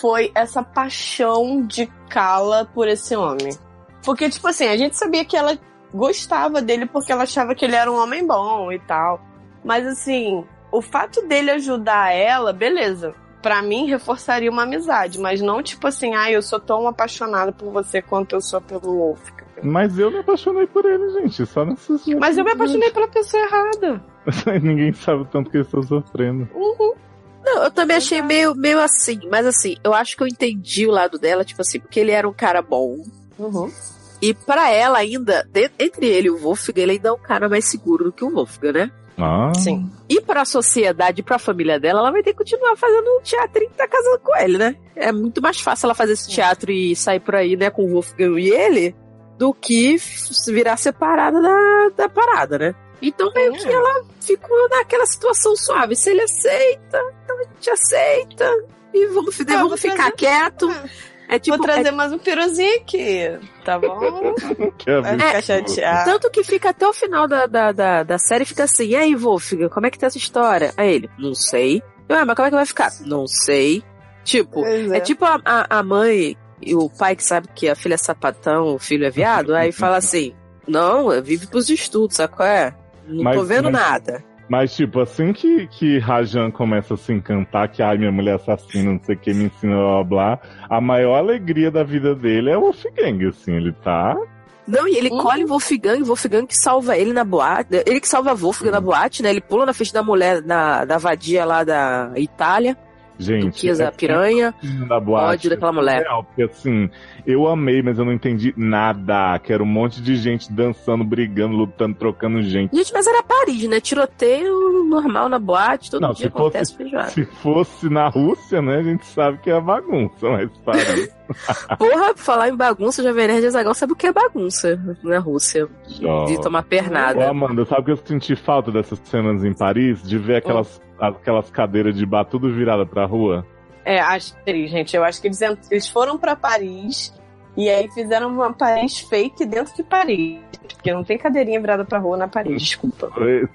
foi essa paixão de Kala por esse homem. Porque, tipo assim, a gente sabia que ela gostava dele porque ela achava que ele era um homem bom e tal. Mas assim, o fato dele ajudar ela, beleza. pra mim, reforçaria uma amizade, mas não tipo assim, ah, eu sou tão apaixonada por você quanto eu sou pelo Wolf. Mas eu me apaixonei por ele, gente. Só nesses. Mas eu me apaixonei pela pessoa errada. [laughs] Ninguém sabe o tanto que eu estou sofrendo. Uhum. Não, eu também achei meio, meio assim, mas assim, eu acho que eu entendi o lado dela, tipo assim, porque ele era um cara bom. Uhum. E pra ela ainda, de- entre ele e o Wolfgang, ele ainda é um cara mais seguro do que o Wolfgang, né? Ah, Sim. E pra sociedade, e pra família dela, ela vai ter que continuar fazendo um teatro e tá casando com ele, né? É muito mais fácil ela fazer esse teatro e sair por aí, né, com o Wolfgang e ele, do que virar separada da, da parada, né? Então meio que ela ficou naquela situação suave. Se ele aceita, então a gente aceita. E vamos, Ah, vamos vou ficar quieto. É tipo, Vou trazer mais um piruzinho aqui, tá bom? [laughs] que é Vai absurdo. ficar é, chateado. tanto que fica até o final da, da, da, da série, fica assim, e aí, Wolfgang, como é que tá essa história? Aí ele, não sei. Eu, ah, mas como é que vai ficar? Não sei. Tipo, Pois é tipo a, a, a mãe e o pai que sabe que a filha é sapatão, o filho é viado, aí fala assim, não, vive pros estudos, sabe qual é? Não Mas- tô vendo mas- nada. Mas, tipo, assim que, que Rajan começa a se encantar, que ai, minha mulher assassina, não sei o que, me ensina blá blá blá, a maior alegria da vida dele é o Wolfgang, assim, ele tá. Não, e ele Uhum. colhe o Wolfgang, o Wolfgang que salva ele na boate, ele que salva a Wolfgang na boate, né? Ele pula na frente da mulher, na, da vadia lá da Itália, Gente, é Piranha. da boate. ódio daquela mulher. Real, porque assim, eu amei, mas eu não entendi nada. Que era um monte de gente dançando, brigando, lutando, trocando gente. Gente, mas era Paris, né? Tiroteio normal na boate, todo Não, dia se fosse- acontece feijoada. Se fosse na Rússia, né, a gente sabe que é bagunça, mas para. [laughs] Porra, falar em bagunça, Jovem Nerd Azaghal sabe o que é bagunça na Rússia. De tomar Ô, pernada. Amanda, sabe que eu senti falta dessas cenas em Paris? De ver aquelas, aquelas cadeiras de bar tudo virada pra rua? É, acho que, gente, eu acho que eles, eles foram pra Paris e aí fizeram uma Paris fake dentro de Paris. Porque não tem cadeirinha virada pra rua na Paris, desculpa.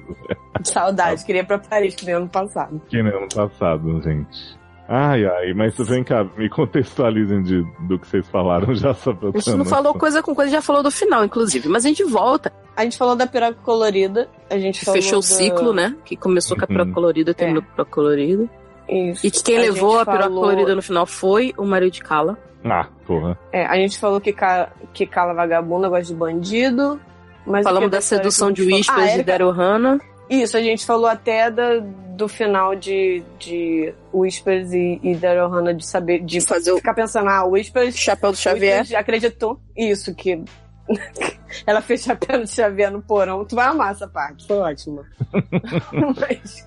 [laughs] Saudade, queria ir pra Paris que nem ano passado. que nem ano passado, gente. Ai, ai, mas vem cá, me contextualizem de, do que vocês falaram [laughs] já só pra eu A gente não falou coisa com coisa, já falou do final, inclusive. Mas a gente volta. A gente falou da piroca colorida, a gente falou Fechou o do- ciclo, né? Que começou com a piroca Uhum. colorida, terminou com a piroca colorida. Isso. E que quem A levou a piroca falou- colorida no final foi o marido de Kala. Ah, porra. É, a gente falou que, ca... que Cala Vagabunda gosta de bandido. Mas o Falamos da sedução de falou- Whispers Ah, e Erika- Daryl Hannah. Isso, a gente falou até da, do final de, de Whispers e, e Daryl Hannah de saber, de Fazer o ficar pensando, ah, Whispers, chapéu do Xavier. Whispers acreditou. Isso, que [laughs] ela fez chapéu do Xavier no porão. Tu vai amar essa parte, foi ótima. [laughs] Mas,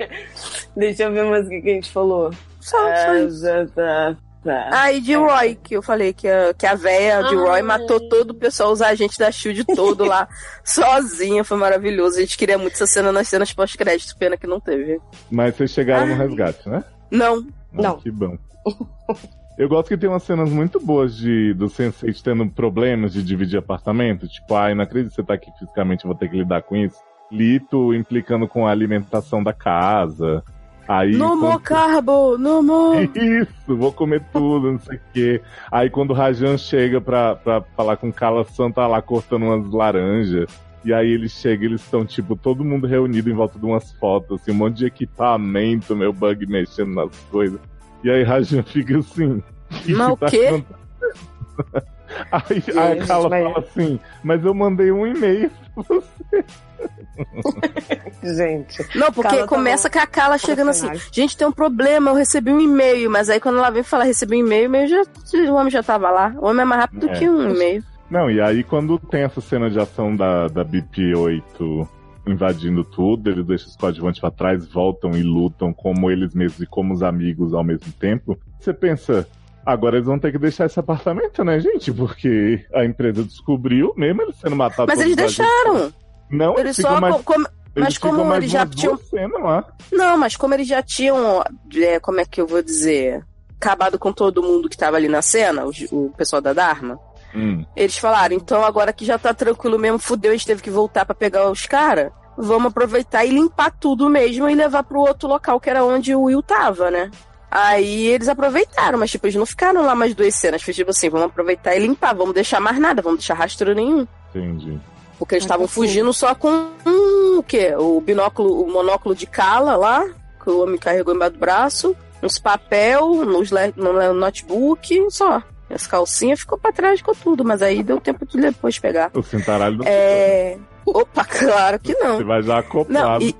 deixa eu ver mais o que a gente falou. Só, só É, já tá- tá. Ah, e de Roy, que eu falei que a, que a véia de Roy Ah. matou todo o pessoal, os agentes da SHIELD todo lá, [laughs] sozinha, foi maravilhoso. A gente queria muito essa cena nas cenas pós-crédito, pena que não teve. Mas vocês chegaram no Ai. resgate, né? Não, Ah, Não. Que bom. Eu gosto que tem umas cenas muito boas de do Sensei tendo problemas de dividir apartamento. Tipo, ai, não acredito que você tá aqui fisicamente, vou ter que lidar com isso. Lito implicando com a alimentação da casa. Aí, no quando- more carbo, no more. [laughs] Isso, vou comer tudo, não sei o quê. Aí quando o Rajan chega pra, pra falar com o Kala San, tá lá cortando umas laranjas. E aí ele chega, eles estão, tipo, todo mundo reunido em volta de umas fotos, assim, um monte de equipamento, meu bug mexendo nas coisas. E aí Rajan [laughs] fica assim. [laughs] "Que Mas que o tá quê?" acontecendo?" Aí, aí a Kala mas- fala assim, mas eu mandei um e-mail pra você. Gente. Não, porque Carla tá começa com a Carla chegando assim, gente, tem um problema, eu recebi um e-mail, mas aí quando ela vem falar recebi um e-mail, o já, o homem já tava lá. O homem é mais rápido É. que um e-mail. Não, e aí quando tem essa cena de ação da, da BP-8 invadindo tudo, eles deixam os coadjuvantes pra trás, voltam e lutam como eles mesmos e como os amigos ao mesmo tempo. Você pensa, agora eles vão ter que deixar esse apartamento, né, gente? Porque a empresa descobriu, mesmo eles sendo matados Mas eles deixaram. Não, Eles só. mais, com- eles mas como eles já tinham. Não, mas como eles já tinham. é, como é que eu vou dizer? Acabado com todo mundo que tava ali na cena, o, o pessoal da Dharma. Hum, Eles falaram, então agora que já tá tranquilo mesmo, fudeu, a gente teve que voltar pra pegar os caras. Vamos aproveitar e limpar tudo mesmo e levar pro outro local, que era onde o Will tava, né? Aí eles aproveitaram, mas tipo, eles não ficaram lá mais duas cenas. Foi tipo assim, vamos aproveitar e limpar, vamos deixar mais nada, vamos deixar rastro nenhum. entendi. Porque eles estavam tá fugindo só com um, o quê? O binóculo, o monóculo de cala lá, que o homem carregou embaixo do braço, uns papel, nos le- no notebook, só. As calcinhas ficou pra trás, ficou tudo, mas aí deu tempo de depois pegar. O cintaralho do É. Opa, claro que não. Você vai já Não, acoplado. e,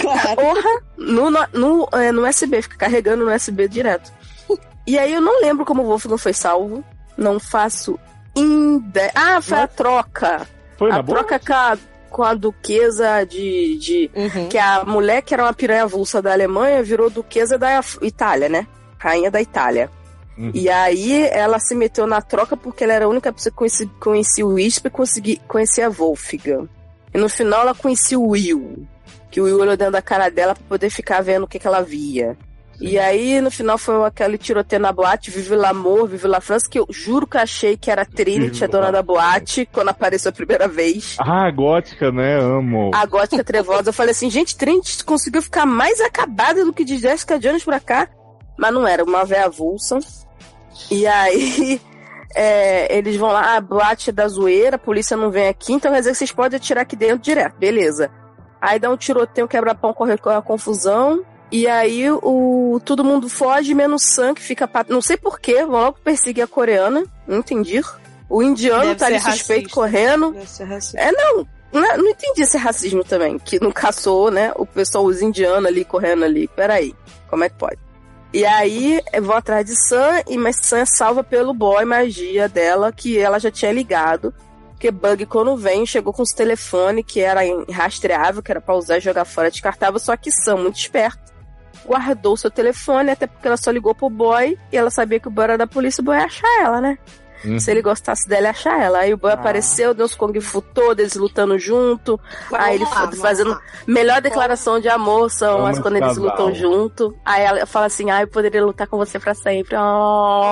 Claro. Porra, no, no, no, é, no USB, fica carregando no USB direto. E aí eu não lembro como o Wolfgang foi salvo. Não faço ideia. Ah, foi a troca. Foi na a boa? troca com a, com a duquesa de, de. Uhum. Que a mulher que era uma piranha avulsa da Alemanha virou duquesa da Itália, né? Rainha da Itália. Uhum. E aí ela se meteu na troca porque ela era a única pessoa que conhecia, conhecia o Wisp e consegui- conhecia a Wolfgang. E no final ela conhecia o Will. Que o Will olhou dentro da cara dela pra poder ficar vendo o que, que ela via. E aí, no final, foi aquele tiroteio na boate, Vive l'Amour, Vive la France, que eu juro que achei que era a Trinity, a dona da boate, quando apareceu a primeira vez. Ah, gótica, né? Amo. A gótica trevosa. Eu falei assim, gente, Trinity conseguiu ficar mais acabada do que de Jessica Jones pra cá. Mas não era, uma véia avulsa. E aí, [laughs] é, eles vão lá, a boate é da zoeira, a polícia não vem aqui, então quer dizer que vocês podem atirar aqui dentro direto, beleza. Aí dá um tiroteio, quebra-pão, corre com a confusão. E aí o todo mundo foge, menos Sam, que fica. Pra... Não sei porquê, vão logo perseguir a coreana. Não entendi. O indiano Deve tá ali suspeito racista. correndo. Deve ser racista. É, não. Não, não entendi esse racismo também. Que não caçou, né? O pessoal, os indianos ali correndo ali. Peraí, como é que pode? E aí eh, vão atrás de Sam, e mas Sam é salva pelo boy magia dela, que ela já tinha ligado. Porque Bug, quando vem, chegou com os telefones que era rastreável, que era pra usar e jogar fora, descartável. Só que Sam, muito esperto, guardou seu telefone, até porque ela só ligou pro boy e ela sabia que o boy era da polícia, o boy ia achar ela, né? Uhum. Se ele gostasse dela, ia achar ela. Aí o boy apareceu, deu os Kung Fu todos, eles lutando junto. Aí ele lá, fazendo- lá. Melhor declaração de amor são Vamos as quando eles casal. lutam junto. Aí ela fala assim: ah, eu poderia lutar com você pra sempre. Oh.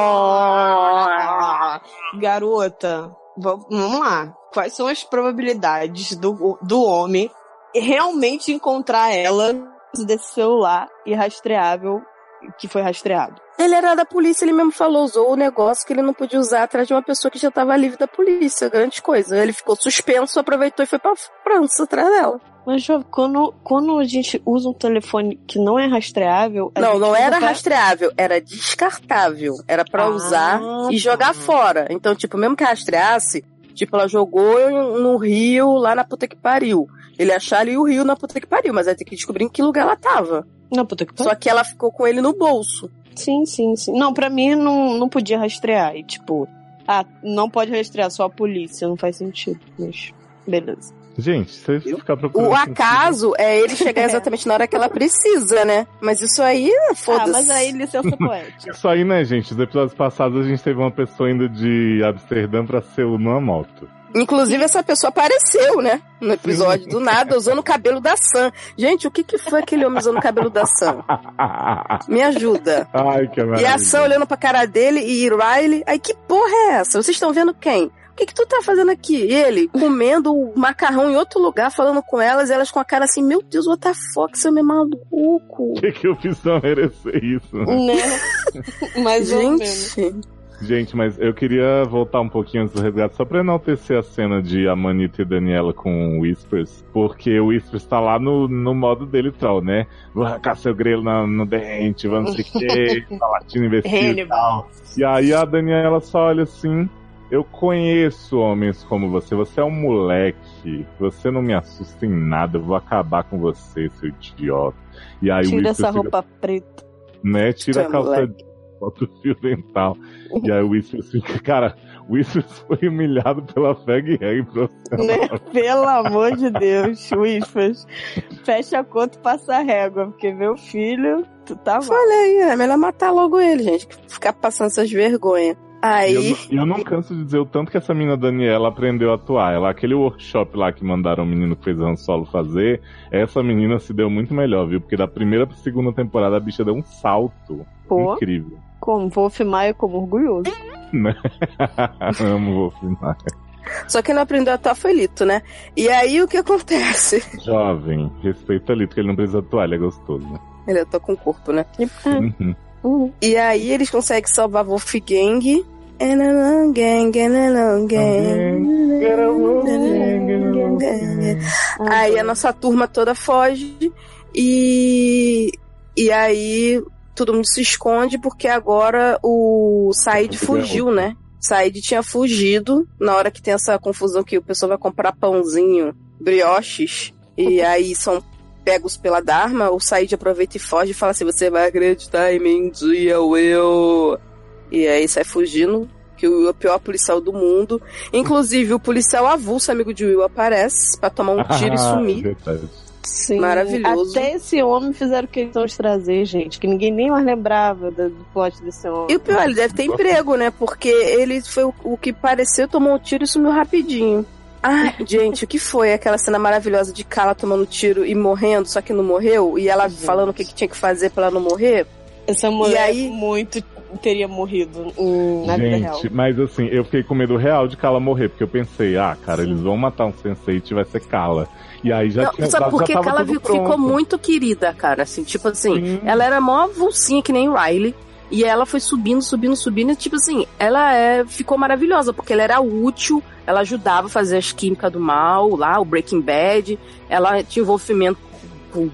Garota, va- vamos lá. Quais são as probabilidades do, do homem realmente encontrar ela desse celular irrastreável que foi rastreado? Ele era da polícia, ele mesmo falou, usou o negócio que ele não podia usar atrás de uma pessoa que já tava livre da polícia. Grande coisa. Ele ficou suspenso, aproveitou e foi pra França atrás dela. Mas, Jô, quando, quando a gente usa um telefone que não é rastreável. Não, não era pra- rastreável, era descartável. Era pra Ah, usar e tá. jogar fora. Então, tipo, mesmo que rastreasse, tipo, ela jogou no rio lá na puta que pariu. Ele achar ali o rio na puta que pariu, mas vai ter que descobrir em que lugar ela tava. Não, puta que. Só que ela ficou com ele no bolso. Sim, sim, sim. Não, pra mim não, não podia rastrear. E, tipo, ah, não pode rastrear, só a polícia. Não faz sentido. Mas, beleza. Gente, se você ficar procurando. O sentido- acaso é ele chegar [laughs] exatamente na hora que ela precisa, né? Mas isso aí, Ah, foda-se. mas aí licença poética. Isso aí, né, gente? Os episódios passados a gente teve uma pessoa indo de Amsterdã pra Seul numa moto. Inclusive, essa pessoa apareceu, né? No episódio do nada, [laughs] usando o cabelo da Sam. Gente, o que, que foi aquele homem usando o cabelo da Sam? Me ajuda. Ai, que E a maravilha. Sam olhando pra cara dele e Riley. Aí, que porra é essa? Vocês estão vendo quem? O que, que tu tá fazendo aqui? E ele comendo o macarrão em outro lugar, falando com elas, e elas com a cara assim, meu Deus, what the fuck, seu é maluco. O que, que eu fiz pra merecer isso? né? [laughs] Mais ou menos. Gente, Gente, mas eu queria voltar um pouquinho antes do resgate, só pra enaltecer a cena de Amanita e Daniela com o Whispers, porque o Whispers tá lá no, no modo dele troll, né? Vou arrancar seu grelo na- no dente, vamos não sei o quê, tá latindo investido e tal. E aí a Daniela só olha assim, eu conheço homens como você, você é um moleque, você não me assusta em nada, eu vou acabar com você, seu idiota. E aí Tira essa fica roupa preta. né? Tira Tu a calça. Bota o fio dental. E aí o Whispers fica, cara, o Whispers foi humilhado pela Fag Reg. Né? Pelo amor de Deus, Whispers. Fecha a conta e passa a régua, porque meu filho, tu tá mal. falei, é melhor matar logo ele, gente. que Ficar passando essas vergonhas. Eu, Aí, não- e eu não canso de dizer o tanto que essa menina Daniela aprendeu a atuar. Ela, aquele workshop lá que mandaram o menino que fez Han Solo fazer, essa menina se deu muito melhor, viu? Porque da primeira pra segunda temporada a bicha deu um salto Pô, incrível. Como Wolf Maia como orgulhoso. Né? [laughs] Amo Wolf Maia. só que ele não aprendeu a atuar foi Lito, né? E aí o que acontece? Jovem, respeita ali, porque ele não precisa atuar, ele é gostoso. Ele atua com o corpo, né? Uhum. Uhum. E aí eles conseguem salvar Wolfgang. Gang, Aí a nossa turma toda foge e e aí todo mundo se esconde porque agora o Said fugiu, né? Said tinha fugido na hora que tem essa confusão que o pessoal vai comprar pãozinho, brioches, e [laughs] aí são pegos pela Dharma, o Said aproveita e foge e fala assim: Você vai acreditar em mim dia, Will. E aí sai fugindo, que o Will é o pior policial do mundo. Inclusive, o policial avulso, amigo de Will, aparece pra tomar um tiro e [laughs] sumir. Sim. Maravilhoso. Até esse homem fizeram questão de trazer, gente, que ninguém nem mais lembrava do, do plot desse homem. E o pior, ele deve ter emprego, né? Porque ele foi o, o que pareceu, tomou um tiro e sumiu rapidinho. Ai, [laughs] gente, o que foi aquela cena maravilhosa de Kala tomando tiro e morrendo, só que não morreu? E ela Gente. falando o que, que tinha que fazer pra ela não morrer? Essa mulher aí- muito teria morrido em- na vida real. Gente, mas assim, eu fiquei com medo real de Kala morrer, porque eu pensei, ah, cara, eles vão matar um sensei e vai ser Kala. E aí já Não, tinha sabe por que ela vi- pronto. ficou muito querida, cara. Assim, tipo assim, Sim. ela era mó avulsinha que nem Riley. E ela foi subindo, subindo, subindo. E, tipo assim, ela é, ficou maravilhosa, porque ela era útil, ela ajudava a fazer as químicas do mal, lá, o Breaking Bad. Ela tinha envolvimento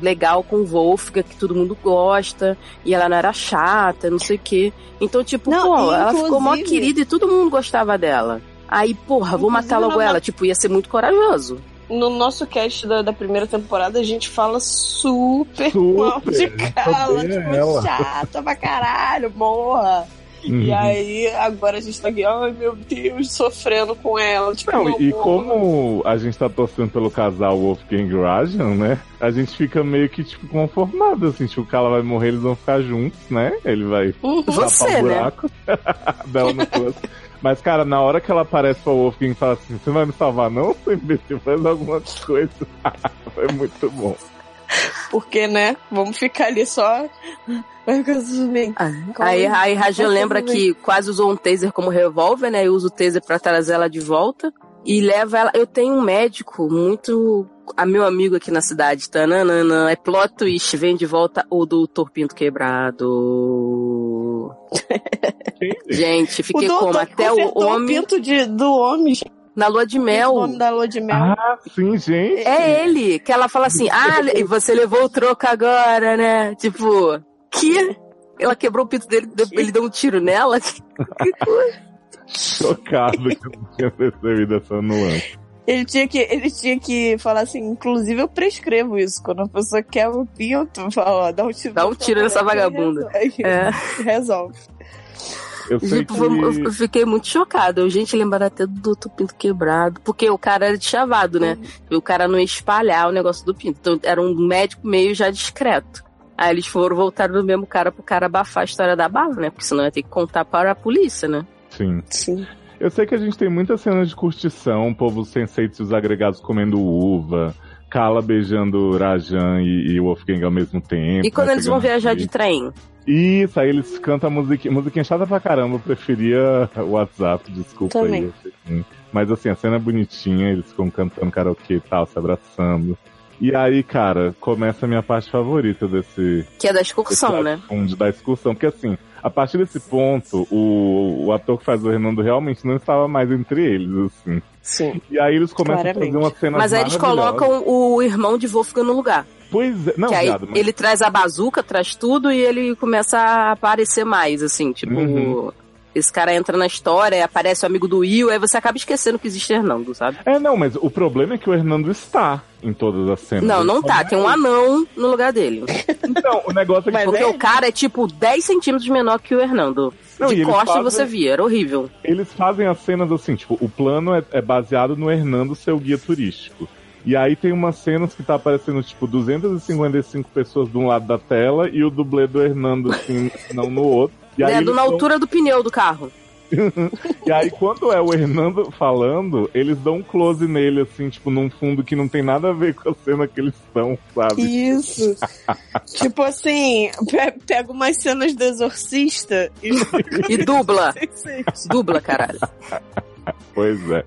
legal com o Wolfgang, que todo mundo gosta. E ela não era chata, não sei o quê. Então, tipo, Não, pô, e ela ficou mó inclusive- querida e todo mundo gostava dela. Aí, porra, vou Inclusive, matar logo ela. Tipo, ia ser muito corajoso. No nosso cast da, da primeira temporada, a gente fala super, mal de Super, Kala, odeia tipo, ela. chata pra caralho, morra. E Uhum. aí, agora a gente tá aqui, ai meu Deus, sofrendo com ela. Tipo, Não, e morra. como a gente tá torcendo pelo casal Wolfgang e Rajan, né? A gente fica meio que, tipo, conformado, assim, tipo, o Kala vai morrer, eles vão ficar juntos, né? Ele vai Uhum. Você, né? buraco [laughs] dela no. Mas, cara, na hora que ela aparece pra Wolfgang e fala assim, você vai me salvar não, seu imbecil? Faz alguma coisa. [laughs] Foi muito bom. Porque, né? Vamos ficar ali só. Vai ficar tudo bem. Aí, aí Rajan Mas lembra que quase usou um taser como revólver, né? E usa o taser pra trazer ela de volta. E leva ela. Eu tenho um médico muito. A meu amigo aqui na cidade, tananana, é plot twist, vem de volta o do Torpinto Quebrado. Gente, fiquei o Até o homem pinto de, do homem. na lua de O mel. nome da lua de mel. Ah, sim, gente. É ele, que ela fala assim, ah, [laughs] e você levou o troco agora, né? Tipo, que? Ela quebrou o pinto dele, deu- ele deu um tiro nela? [laughs] Que coisa. Chocado que eu não tinha percebido essa nuance. Ele tinha que, ele tinha que falar assim, inclusive eu prescrevo isso. Quando a pessoa quebra o pinto, fala, ó, dá um tiro. Dá um tiro nessa vagabunda. Aí [laughs] É. Resolve. Eu Tipo, foi- eu que... fiquei muito chocada. Eu, gente, lembrar até do outro pinto quebrado. Porque o cara era de chavado, né? E o cara não ia espalhar o negócio do pinto. Então era um médico meio já discreto. Aí eles foram voltar do mesmo cara pro cara abafar a história da bala, né? Porque senão ia ter que contar para a polícia, né? Sim. Sim. Eu sei que a gente tem muitas cenas de curtição, povo sensei e os agregados comendo uva, Kala beijando Rajan e, e Wolfgang ao mesmo tempo. E quando né, eles vão viajar de trem? Isso, aí eles cantam musiquinha, musiquinha chata pra caramba, eu preferia o WhatsApp, desculpa Também. aí. Mas assim, a cena é bonitinha, eles ficam cantando karaokê e tal, se abraçando. E aí, cara, começa a minha parte favorita desse, Que é da excursão, né? fundo da excursão. Porque assim, a partir desse ponto, o, o ator que faz o Renando realmente não estava mais entre eles, assim. Sim. E aí eles começam Claramente. a fazer uma cena Mas aí eles colocam o irmão de Wolfgang no lugar. Pois é, não, que aí viado, mas... ele traz a bazuca, traz tudo e ele começa a aparecer mais, assim, tipo. Uhum. Esse cara entra na história, aparece o amigo do Will, aí você acaba esquecendo que existe Hernando, sabe? É, não, mas o problema é que o Hernando está em todas as cenas. Não, não tá. é Tem um ele. anão no lugar dele. Então, o negócio é que... Mas Porque é o cara é tipo 10 centímetros menor que o Hernando. Não, De costa fazem- você via, era horrível. Eles fazem as cenas assim, tipo, o plano é, é baseado no Hernando, seu guia turístico. E aí tem umas cenas que tá aparecendo, tipo, 255 pessoas de um lado da tela e o dublê do Hernando, assim, [laughs] não no outro. E aí, É eles do na dão- altura do pneu do carro. [laughs] e aí, quando é o Hernando falando, eles dão um close nele, assim, tipo, num fundo que não tem nada a ver com a cena que eles estão, sabe? Isso. [laughs] tipo assim, pe- pega umas cenas do Exorcista e. [laughs] E dubla. Dubla, caralho. Pois é.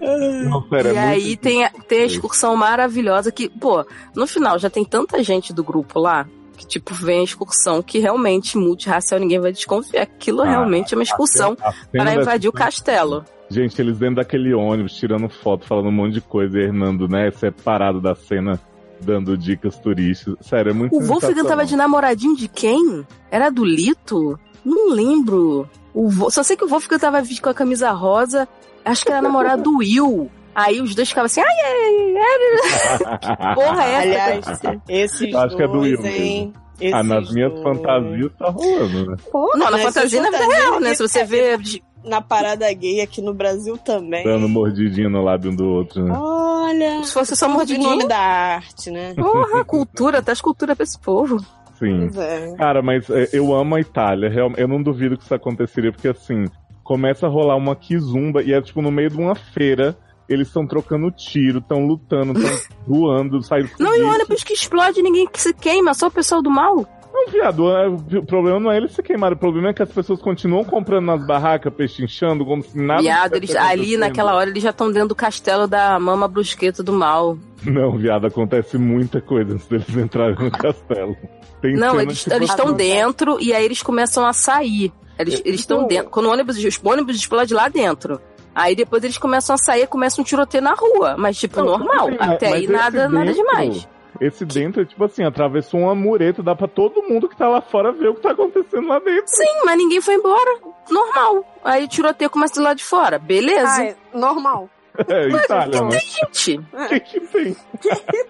Não, sério, e é aí muito... tem, a- tem a excursão maravilhosa que, pô, no final já tem tanta gente do grupo lá que, tipo, vem a excursão que realmente multirracial ninguém vai desconfiar. Aquilo Ah, realmente é uma excursão para da invadir o castelo. Gente, eles dentro daquele ônibus, tirando foto, falando um monte de coisa, e Hernando, né, separado da cena, dando dicas turísticas. Sério, é muito O Wolfgang tava de namoradinho de quem? Era do Lito? Não lembro. O Vo- Só sei que o Wolfgang tava vestido com a camisa rosa. Acho que era namorado do Will. Aí os dois ficavam assim, ai, ai, ai, [laughs] porra é essa? Aliás, [laughs] esses Acho que é do Will hein? Ah, nas Esses minhas dois. fantasias tá rolando, né? Pô, Não, na nas fantasia na suas vida real, né? Se você vê. de- Na parada gay aqui no Brasil também. Dando mordidinha no lábio um do outro, né? Olha. Se fosse só Em nome mordidinho. da arte, né? Porra, cultura, traz cultura pra esse povo. Sim. Pois é. Cara, mas é, eu amo a Itália. Eu não duvido que isso aconteceria, porque assim, começa a rolar uma kizumba e é tipo no meio de uma feira. Eles estão trocando tiro, estão lutando, estão [laughs] voando, saindo Não, e o ônibus que explode, ninguém que se queima, só o pessoal do mal. Não, viado, é- o problema não é eles se queimarem, o problema é que as pessoas continuam comprando nas barracas, pechinchando, como se nada. Viado, eles, ali naquela hora eles já estão dentro do castelo da mama brusqueta do mal. Não, viado, acontece muita coisa antes deles [laughs] entrarem no castelo. Tem Não, eles estão dentro e aí eles começam a sair. Eles eles estão Então- dentro. Quando o ônibus, o ônibus explode lá dentro. Aí depois eles começam a sair, começa um tiroteio na rua. Mas, tipo, Não, normal. sim, Até aí nada, nada dentro- demais. Esse dentro é tipo assim, atravessou uma mureta, dá pra todo mundo que tá lá fora ver o que tá acontecendo lá dentro. Sim, mas ninguém foi embora. Normal. Aí o tiroteio começa do lado de fora. Beleza. Ai, normal. É, Itália, né? Gente, O [laughs] que que tem?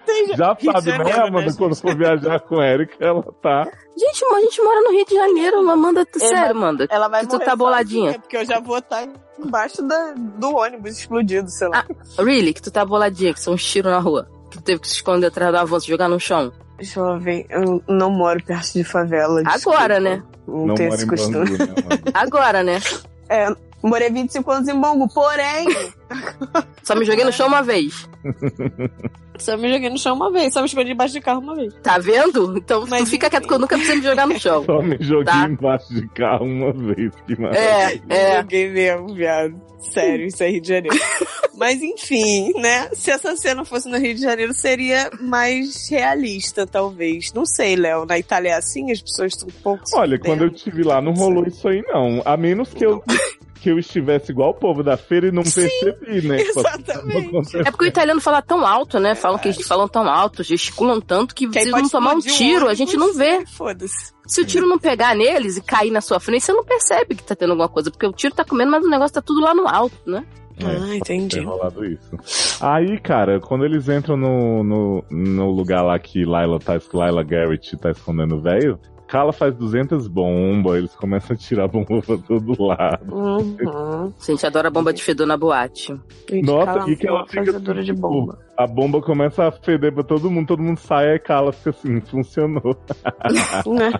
Tem Já Rio de sabe, né, Amanda? Quando for viajar com a Erika, ela tá. gente, a gente mora no Rio de Janeiro. Amanda, sério, Amanda. Ela vai que tu tá boladinha. sozinha, Porque eu já vou estar embaixo da, do ônibus explodido, sei lá. Really, que tu tá boladinha, que são uns tiros na rua. Que tu teve que se esconder atrás do avanço, jogar no chão. Jovem, eu não moro perto de favela. Agora, desculpa. né? Não, Não tenho esse costume. Bangu, né? Agora, né? É, morei 25 anos em Bangu, porém, [laughs] Só me joguei no chão uma vez. só me joguei no chão uma vez, só me escondi debaixo de carro uma vez. Tá vendo? Então Mas tu fica enfim. quieto que eu nunca precisei me jogar no chão. [laughs] Só me joguei Tá. embaixo de carro uma vez, que maravilha. É, é. Joguei mesmo, viado. Sério, isso é Rio de Janeiro. [laughs] Mas enfim, né? Se essa cena fosse no Rio de Janeiro, seria mais realista, talvez. Não sei, Léo. Na Itália é assim? As pessoas estão um pouco. Olha, quando eu estive lá, não rolou isso aí, não. A menos que eu, que eu estivesse igual o povo da feira e não percebi, né? exatamente. É porque o italiano fala tão alto, né? Falam que eles falam tão alto, gesticulam tanto que, Que se não tomar um tiro, a ônibus gente não vê. Foda-se. Se o tiro não pegar neles e cair na sua frente, você não percebe que tá tendo alguma coisa. Porque o tiro tá comendo, mas o negócio tá tudo lá no alto, né? É, Ah, entendi. Tem rolado isso. Aí, cara, quando eles entram no, no, no lugar lá que Laila tá, que Laila Garrett tá escondendo o velho, Kala faz 200 bombas, eles começam a tirar bomba pra todo lado. Uhum. A gente adora bomba de fedor na boate. Gente, Nossa, cala e que a ela fica de tipo, bomba. A bomba começa a feder pra todo mundo, todo mundo sai, aí Kala fica assim, funcionou. [laughs] né?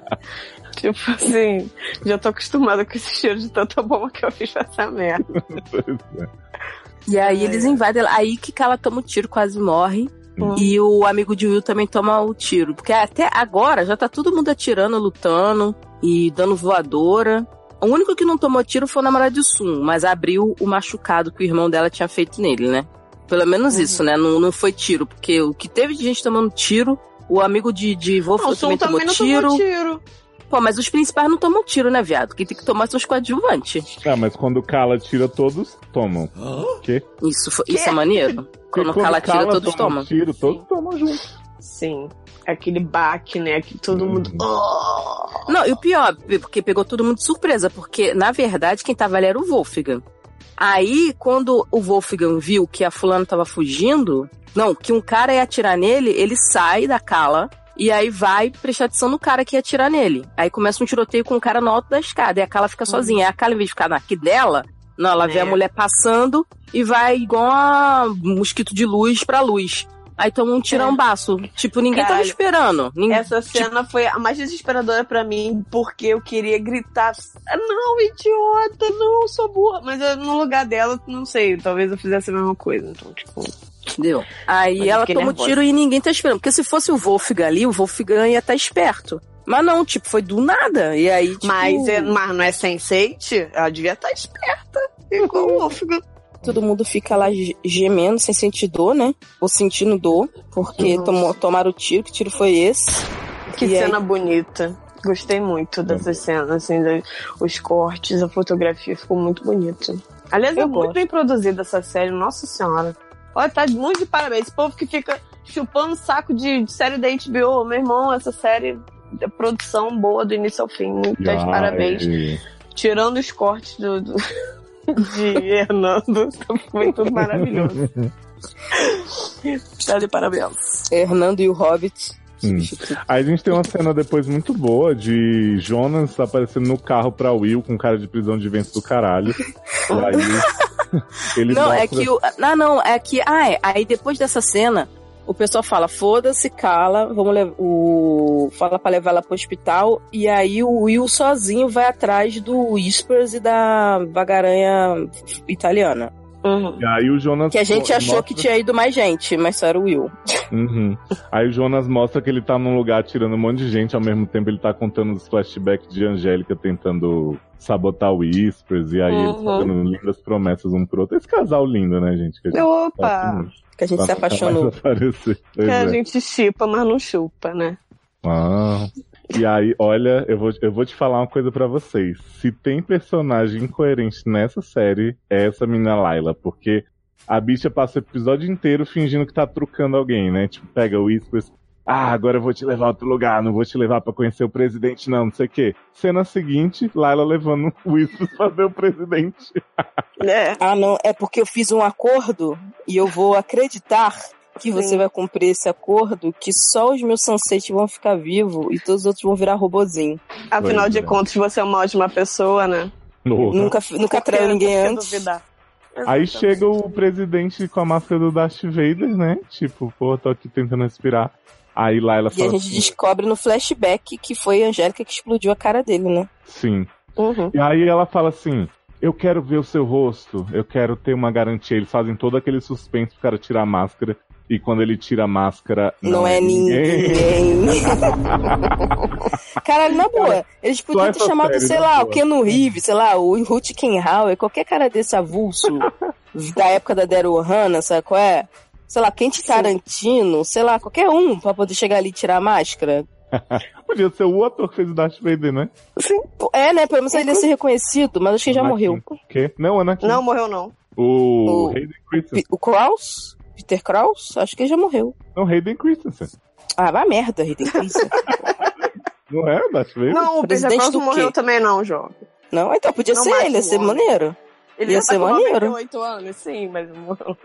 Tipo assim, já tô acostumada com esse cheiro de tanta bomba que eu fiz pra essa merda. [laughs] E aí É. eles invadem. Aí que ela toma o tiro, quase morre. E o amigo de Will também toma o tiro. Porque até agora já tá todo mundo atirando, lutando e dando voadora. O único que não tomou tiro foi o namorado de Sun, mas abriu o machucado que o irmão dela tinha feito nele, né? Pelo menos Uhum. isso, né? Não, não foi tiro, porque o que teve de gente tomando tiro, o amigo de, de Wolf Não, também tomou também tomou tiro. Pô, mas os principais não tomam tiro, né, viado? Quem tem que tomar são os coadjuvantes. Ah, mas quando o Kala tira, todos tomam. O quê? Isso, foi- isso é maneiro. Quando o Porque Kala tira, Kala todos toma tomam. tiro, todos tomam junto. Sim. Aquele baque, né? Que todo Uhum. mundo. Oh! Não, e o pior, porque pegou todo mundo de surpresa, porque, na verdade, quem tava ali era o Wolfgang. Aí, quando o Wolfgang viu que a fulana tava fugindo, não, que um cara ia atirar nele, ele sai da cala e aí vai prestar atenção no cara que ia atirar nele. Aí começa um tiroteio com o cara no alto da escada, e a Kala fica sozinha. Aí a Kala, em vez de ficar aqui dela, não, ela vê É. a mulher passando e vai igual a mosquito de luz pra luz. Aí toma um tirambaço. Tipo, ninguém tava Caralho. esperando. Ninguém, Essa cena foi a mais desesperadora pra mim, porque eu queria gritar: "Ah, Não, idiota, não, sou burra. Mas eu, no lugar dela, não sei, talvez eu fizesse a mesma coisa. Então, tipo. Entendeu? Aí Mas ela toma o nervosa. tiro e ninguém tá esperando. Porque se fosse o Wolfgang ali, o Wolfgang ia estar esperto. Mas não, tipo, foi do nada. E aí, tipo, Mas, é, mas não é sense Ela devia estar esperta. Igual o Wolfgang. todo mundo fica lá ge- gemendo, sem sentir dor, né? Ou sentindo dor, porque Nossa. tomou, tomaram o tiro. Que tiro foi esse? Que E aí? cena bonita. Gostei muito dessa cena, assim, os cortes, a fotografia ficou muito bonita. Aliás, é muito bem produzida essa série, nossa senhora. Olha, tá muito de parabéns. Esse povo que fica chupando saco de, de série da HBO. Meu irmão, essa série é produção boa do início ao fim. Muitas Ai. parabéns. Tirando os cortes do, do- [laughs] de Hernando, [laughs] foi tudo maravilhoso. Tá de parabéns. Hernando e o Hobbit. Hum. Aí a gente tem uma cena depois muito boa de Jonas aparecendo no carro pra Will com cara de prisão de vento do caralho. [laughs] E aí ele Não, é mostra- que o. Não, não, é que. Ah, é. Aí depois dessa cena, o pessoal fala: foda-se, cala, vamos levar. O. Fala pra levar ela pro hospital. E aí o Will sozinho vai atrás do Whispers e da vagaranha italiana. Uhum. E aí o Jonas Que a gente achou mostra- que tinha ido mais gente, mas só era o Will. Uhum. Aí o Jonas mostra que ele tá num lugar tirando um monte de gente, ao mesmo tempo ele tá contando os flashbacks de Angélica tentando sabotar o Whispers, e aí eles Uhum. fazendo lindas promessas um pro outro. Esse casal lindo, né, gente? Que gente Opa! Que a gente se nunca apaixonou. [laughs] Que a é. gente chipa, mas não chupa, né? Ah. E aí, olha, eu vou, eu vou te falar uma coisa pra vocês. Se tem personagem incoerente nessa série, é essa menina Laila, porque a bicha passa o episódio inteiro fingindo que tá trucando alguém, né? Tipo, pega o Whispers. Ah, agora eu vou te levar a outro lugar, não vou te levar pra conhecer o presidente, não, não sei o quê. Cena seguinte, Laila levando o [laughs] Whispers pra ver o presidente. É. Ah, não, é porque eu fiz um acordo e eu vou acreditar que você Sim. vai cumprir esse acordo, que só os meus sunset vão ficar vivos e todos os outros vão virar robozinho. Afinal Pois de é. contas, você é uma ótima pessoa, né? Nunca, nunca traiu ninguém antes. duvidar? Aí chega o presidente com a máscara do Darth Vader, né? Tipo, pô, tô aqui tentando respirar. Aí Laila E a fala gente assim, descobre no flashback que foi a Angélica que explodiu a cara dele, né? sim. Uhum. E aí ela fala assim: Eu quero ver o seu rosto, eu quero ter uma garantia. Eles fazem todo aquele suspense pro cara tirar a máscara. E quando ele tira a máscara. Não, é ninguém. [laughs] Caralho, na boa. Eles podiam ter chamado, série, sei lá, boa. o Keanu Reeves, sei lá, o Ruth Kenhauer, qualquer cara desse avulso da época da Daryl Hannah, sabe qual é? Sei lá, Quente Tarantino, sei lá, qualquer um pra poder chegar ali e tirar a máscara. [laughs] Podia ser o ator que fez o Darth Vader, né? Pô, É, né? Pelo menos ele ia ser reconhecido, mas acho que já Anakin. morreu. O quê? Não, Anakin. Não, morreu não. O, O- Hayden Christensen. O Kraus? Peter Kraus? Acho que ele já morreu. Não, Hayden Christensen. Ah, vai merda, Hayden Christensen. [laughs] Não é o Darth Vader? Não, o Peter do não morreu também não, jovem. Não, então podia Não ser ele, ia ser homem. maneiro. Ele Ia ser tá maneiro. 98 anos, sim, mas não morreu.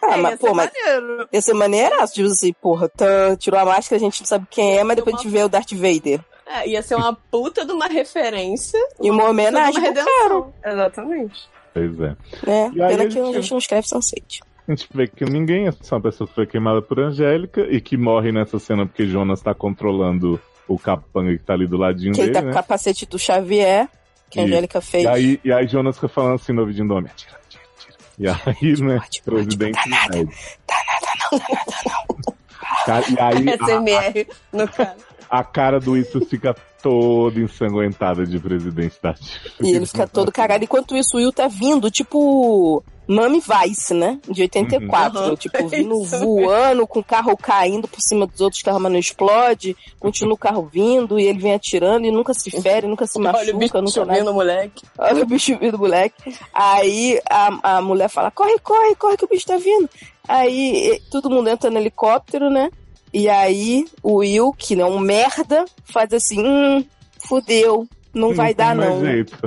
Ah, É, mas, ia pô, ser mas maneiro. ia ser maneiraço, tipo assim, porra, tan, tirou a máscara, a gente não sabe quem é, mas depois a gente vê o Darth Vader. É, ia ser uma puta de uma referência. E uma homenagem de pro uma cara, redenção. Exatamente. Pois é. aí Pena que a gente- gente não escreve Sunset. A gente vê que ninguém é só uma pessoa que foi queimada por Angélica e que morre nessa cena porque Jonas tá controlando o capanga que tá ali do ladinho Que ele dele, tá com né? o capacete do Xavier, que a Isso. Angélica fez. E aí, e aí Jonas fica falando assim no ouvidinho do homem, tira, tira, tira. E aí, né, pode, o presidente tá pede. Tá nada não, tá nada não. [laughs] Cara, E aí a, SMR no cara. a cara do Isso fica toda ensanguentada de presidente da E ele fica todo cagado. Enquanto isso, o Will tá vindo, tipo. Mami Vice, né? De 84. Uhum. Tipo, [laughs] vindo Isso voando, com o carro caindo por cima dos outros carros, mas não explode. Continua o carro vindo e ele vem atirando e nunca se fere, nunca se machuca, [laughs] Olha o bicho nunca nada. vindo, moleque. Olha o bicho vindo, moleque. Aí a, a mulher fala: corre, corre, corre que o bicho tá vindo. Aí todo mundo entra no helicóptero, né? E aí o Will, que é um merda, faz assim: hum, fudeu. Não vai dar, não. Jeito.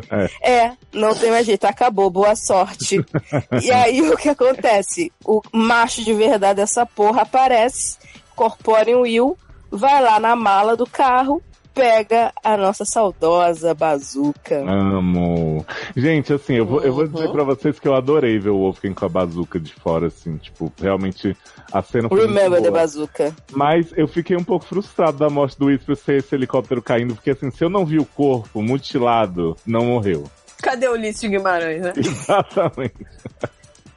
É. É, não tem mais jeito, acabou, boa sorte. [laughs] e aí o que acontece? O macho de verdade dessa porra aparece, incorpora o Will, vai lá na mala do carro, pega a nossa saudosa bazuca. Amo. Gente, assim, eu vou, eu vou dizer Uhum. pra vocês que eu adorei ver o Wolfgang com a bazuca de fora, assim, tipo, realmente a cena foi muito Remember the bazuca. Mas eu fiquei um pouco frustrado da morte do Whisper ser esse helicóptero caindo, porque assim, se eu não vi o corpo mutilado, não morreu. Cadê o Ulisses Guimarães, né? [laughs] Exatamente.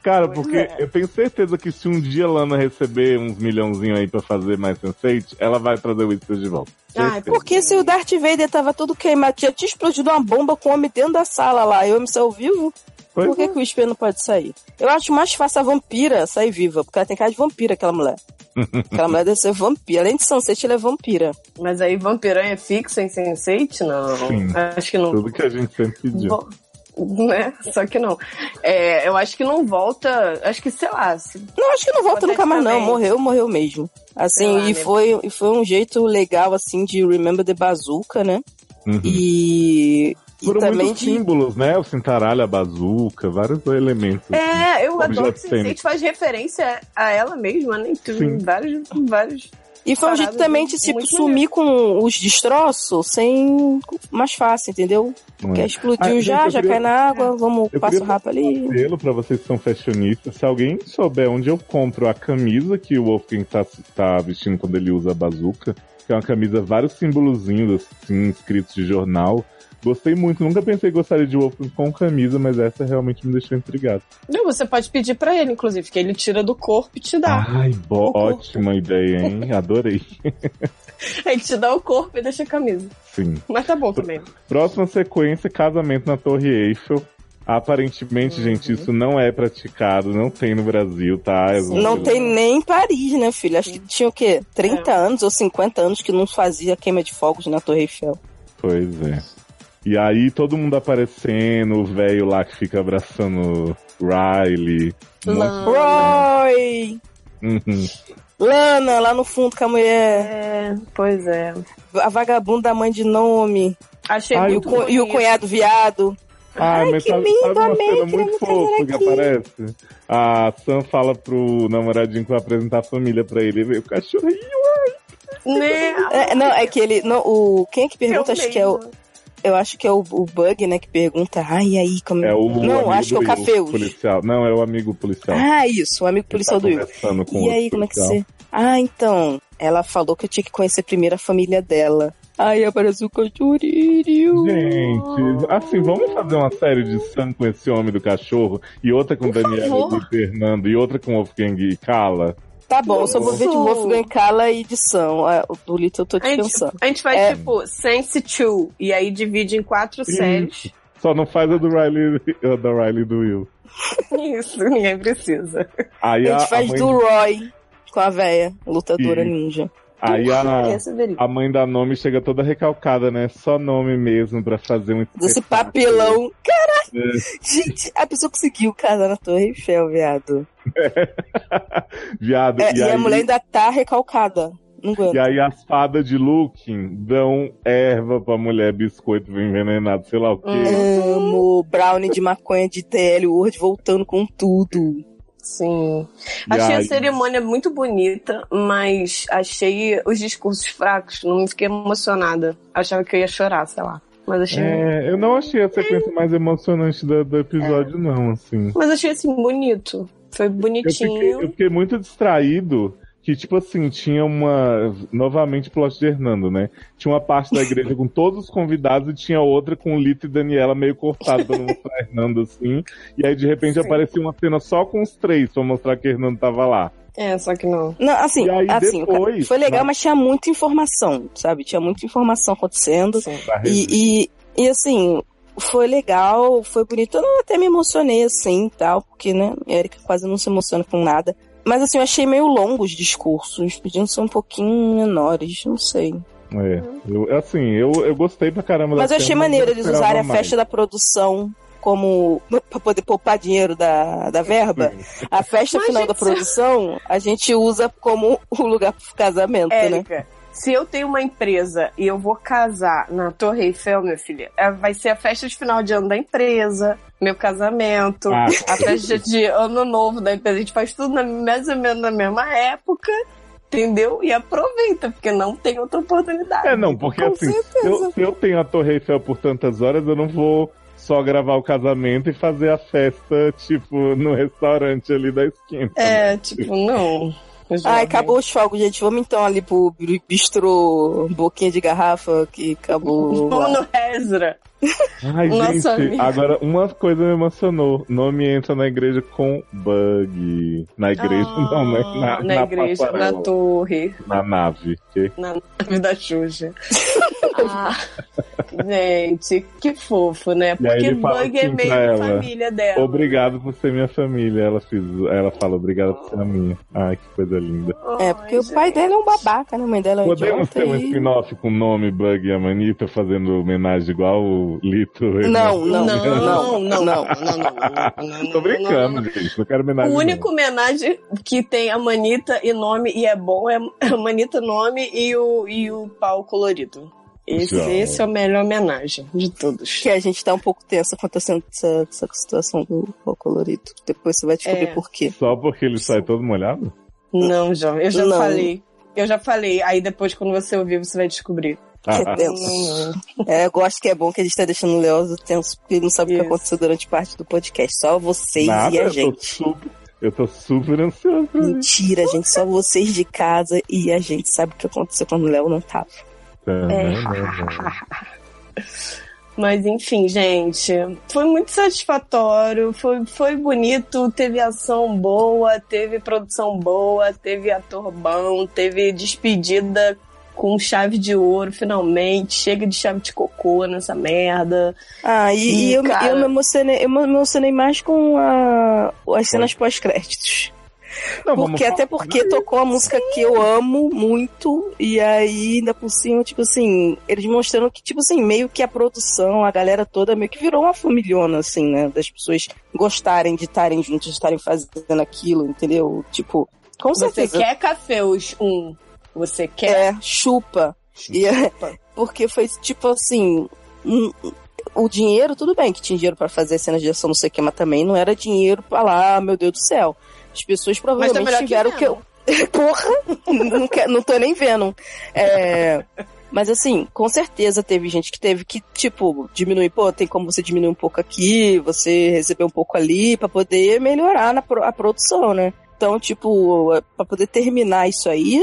Cara, Pois porque é. eu tenho certeza que se um dia Lana receber uns milhãozinhos aí pra fazer mais Sense8, ela vai trazer o Whisper de volta. Certeza. Porque se o Darth Vader tava todo queimado, já tinha explodido uma bomba com o homem dentro da sala lá, e o homem saiu vivo, Pois por que, é. que o Whisper não pode sair? Eu acho mais fácil a vampira sair viva, porque ela tem cara de vampira, aquela mulher. [laughs] aquela mulher deve ser vampira. Além de Sunset, ela é vampira. Mas aí Vampiranha é fixa em Sense8? Não. Sim. Acho que não. Tudo que a gente sempre pediu. Bom, [laughs] né? Só que não. É, eu acho que não volta. Acho que, sei lá. Se... Não, acho que não volta nunca mais, não. Morreu, morreu mesmo. Assim, lá, e, né? foi, e foi um jeito legal, assim, de Remember the Bazooka, né? Uhum. E. Foram também muitos de... símbolos, né? O cintaralho, a bazuca, vários elementos. É, assim, eu adoro que a gente faz referência a ela mesma, né? Em vários, vários e foi um jeito também de tipo, sumir com os destroços sem mais fácil, entendeu? É. Quer explodiu ah, já, já queria... cai na água, vamos, eu passa rápido ali. Apelo pra vocês que são fashionistas, se alguém souber onde eu compro a camisa que o Wolfgang tá, tá vestindo quando ele usa a bazuca, que é uma camisa, vários símbolozinhos assim, escritos de jornal, Gostei muito, nunca pensei que gostaria de Wolfgang com camisa, mas essa realmente me deixou intrigado. Não, você pode pedir para ele, inclusive, que ele tira do corpo e te dá. Ai, bo ótima ideia, hein? [laughs] Adorei. ele te dá o corpo e deixa a camisa. Sim. Mas tá bom também. Próxima sequência, casamento na Torre Eiffel. Aparentemente, uhum. gente, isso não é praticado, não tem no Brasil, tá? Não tem nem em Paris, né, filho? Acho que tinha o quê? 30 é. anos ou 50 anos que não fazia queima de fogos na Torre Eiffel. Pois é. E aí todo mundo aparecendo, o velho lá que fica abraçando Riley. Roy! Uhum. Lana, lá no fundo com a mulher. É, pois é. A vagabunda da mãe de nome. Achei Ai, muito o, E o cunhado viado. Ai, Ai mas que lindo, sabe uma cena muito fofa que aparece? A Sam fala pro namoradinho que vai apresentar a família pra ele. E o cachorrinho, ai. Né? É, não, é que ele. Não, o, quem é que pergunta? acho que é o. Eu acho que é o, o Bug, né, que pergunta, ai, aí, como... É o Não, acho que é o Cafeus. Policial. Não, é o amigo policial. Ah, isso, o amigo policial tá do Will. E aí, como é que você... Ah, então, ela falou que eu tinha que conhecer primeiro a família dela. Ai, aparece o cachorrinho. Gente, assim, vamos fazer uma série de Sam com esse homem do cachorro, e outra com Daniela e Fernando, e outra com Wolfgang e Kala? Tá bom, eu só vou ver de Wolfgang Kala e edição. Ah, o do Little eu tô dispensando. A gente, a gente faz é... tipo Sense 2 e aí divide em quatro Isso. séries. Só não faz a do Riley, a da Riley do Will. Isso, ninguém precisa. Aí a, a gente faz a do Roy com a véia, lutadora Isso. ninja. Aí a, a mãe da nome chega toda recalcada, né? Só nome mesmo pra fazer um. Desse papelão. Caralho! É. Gente, a pessoa conseguiu casar na Torre Eiffel, viado. [laughs] viado. É, e, e aí... a mulher ainda tá recalcada. Não. E aí as fadas de Looking dão erva pra mulher, biscoito envenenado, sei lá o quê. Amo, brownie de maconha de TL, Word voltando com tudo. Sim. E achei aí... a cerimônia muito bonita, mas achei os discursos fracos. Não fiquei emocionada. Achava que eu ia chorar, sei lá. Mas achei. É, eu não achei a sequência mais emocionante do, do episódio, é. não, assim. Mas achei assim, bonito. Foi bonitinho. Eu fiquei, eu fiquei muito distraído que, tipo assim, tinha uma. Novamente, plot de Hernando, né? Tinha uma parte da igreja com todos os convidados e tinha outra com Lito e Daniela meio cortada pra mostrar [laughs] Hernando assim. E aí, de repente, Sim. aparecia uma cena só com os três pra mostrar que Hernando tava lá. É, só que não. Não, assim, aí, assim depois, foi legal, mas... mas... tinha muita informação, sabe? Tinha muita informação acontecendo. Sim, e, e, e, assim, foi legal, foi bonito. Eu até me emocionei assim tal, porque, né, Erika quase não se emociona com nada. Mas assim, eu achei meio longo os discursos. Podiam ser um pouquinho menores, não sei. É, eu, assim, eu, eu gostei pra caramba Mas eu achei maneiro eles usarem a festa da produção como [laughs] para poder poupar dinheiro da, da verba. A festa Mas final da produção a gente usa como [laughs] o lugar pro casamento, né? Érica, né? Se eu tenho uma empresa e eu vou casar na Torre Eiffel, minha filha, é, vai ser a festa de final de ano da empresa, meu casamento, ah. a festa de ano novo da empresa. A gente faz tudo na, mais ou menos na mesma época. Entendeu? E aproveita, porque não tem outra oportunidade. É, não, porque Com assim, se eu, se eu tenho a Torre Eiffel por tantas horas, eu não vou só gravar o casamento e fazer a festa, tipo, no restaurante ali da esquina. É, tipo, não. Ai, acabou os fogos, gente. Vamos então ali pro bistrô Boquinha de Garrafa, que acabou. [laughs] Vamos no Ezra. Ai, Nossa gente, amiga. agora uma coisa me emocionou. Nome entra na igreja com bug. Na igreja, ah, não, né? Na, na, na igreja, passarela. na torre. Na nave. Que? Na nave da Xuxa. ah, [laughs] gente, que fofo, né? Porque Bug é assim é meio ela, família dela. Obrigado por ser minha família. Ela, fiz, ela fala, obrigado por ser a minha. Ai, que coisa linda. É, porque Ai, o pai dela é um babaca, né? A mãe dela é Podemos ter um spin-off com o nome Bug e a Manita fazendo homenagem homenagem, igual o Lito. Não, não, Não, não, não, não. não, não, não, não, Tô brincando, gente. Não quero homenagem. O único não. homenagem que tem a Manita e nome e é bom é a Manita nome e o, e o pau colorido. Esse, esse é a melhor homenagem de todos. Que a gente tá um pouco tensa acontecendo essa, essa situação do pau colorido. Depois você vai descobrir É. por quê. Só porque ele sai todo molhado? Não, João, eu já Não. falei. Eu já falei. Aí depois, quando você ouvir, você vai descobrir. Que é tenso. É, eu gosto que é bom que a gente tá deixando o Leozo tenso, porque ele não sabe o que Isso. aconteceu durante parte do podcast. Só vocês Nada, e a eu tô gente. super, eu tô super ansioso pra. Mentira, gente. Só vocês de casa e a gente sabe o que aconteceu quando o Léo não tava. Também, É. né? [laughs] Mas enfim, gente, foi muito satisfatório, foi, foi bonito, teve ação boa, teve produção boa, teve ator bom, teve despedida com chave de ouro, finalmente. Chega de chave de cocô nessa merda. Ah, e, e eu, cara. eu me emocionei, eu me emocionei mais com a, as cenas pós-créditos. Não, Porque, até porque tocou a música que eu amo muito, e aí, ainda por cima, tipo assim, eles mostrando que, tipo assim, meio que a produção, a galera toda meio que virou uma familhona, assim, né? Das pessoas gostarem de estarem juntos, de estarem fazendo aquilo, entendeu? Tipo, com Você certeza. quer cafeus? Um. Você quer? É, chupa. E é- porque foi tipo assim. o dinheiro, tudo bem que tinha dinheiro pra fazer cenas de ação, não sei o que, mas também não era dinheiro pra lá, meu Deus do céu. As pessoas tá provavelmente melhor tiveram que que. eu- [laughs] Porra! não, quer- não tô nem vendo. É, Mas assim, com certeza teve gente que teve que, tipo, diminuir, pô, tem como você diminuir um pouco aqui, você receber um pouco ali, pra poder melhorar na pro- a produção, né? Então, tipo, pra poder terminar isso aí,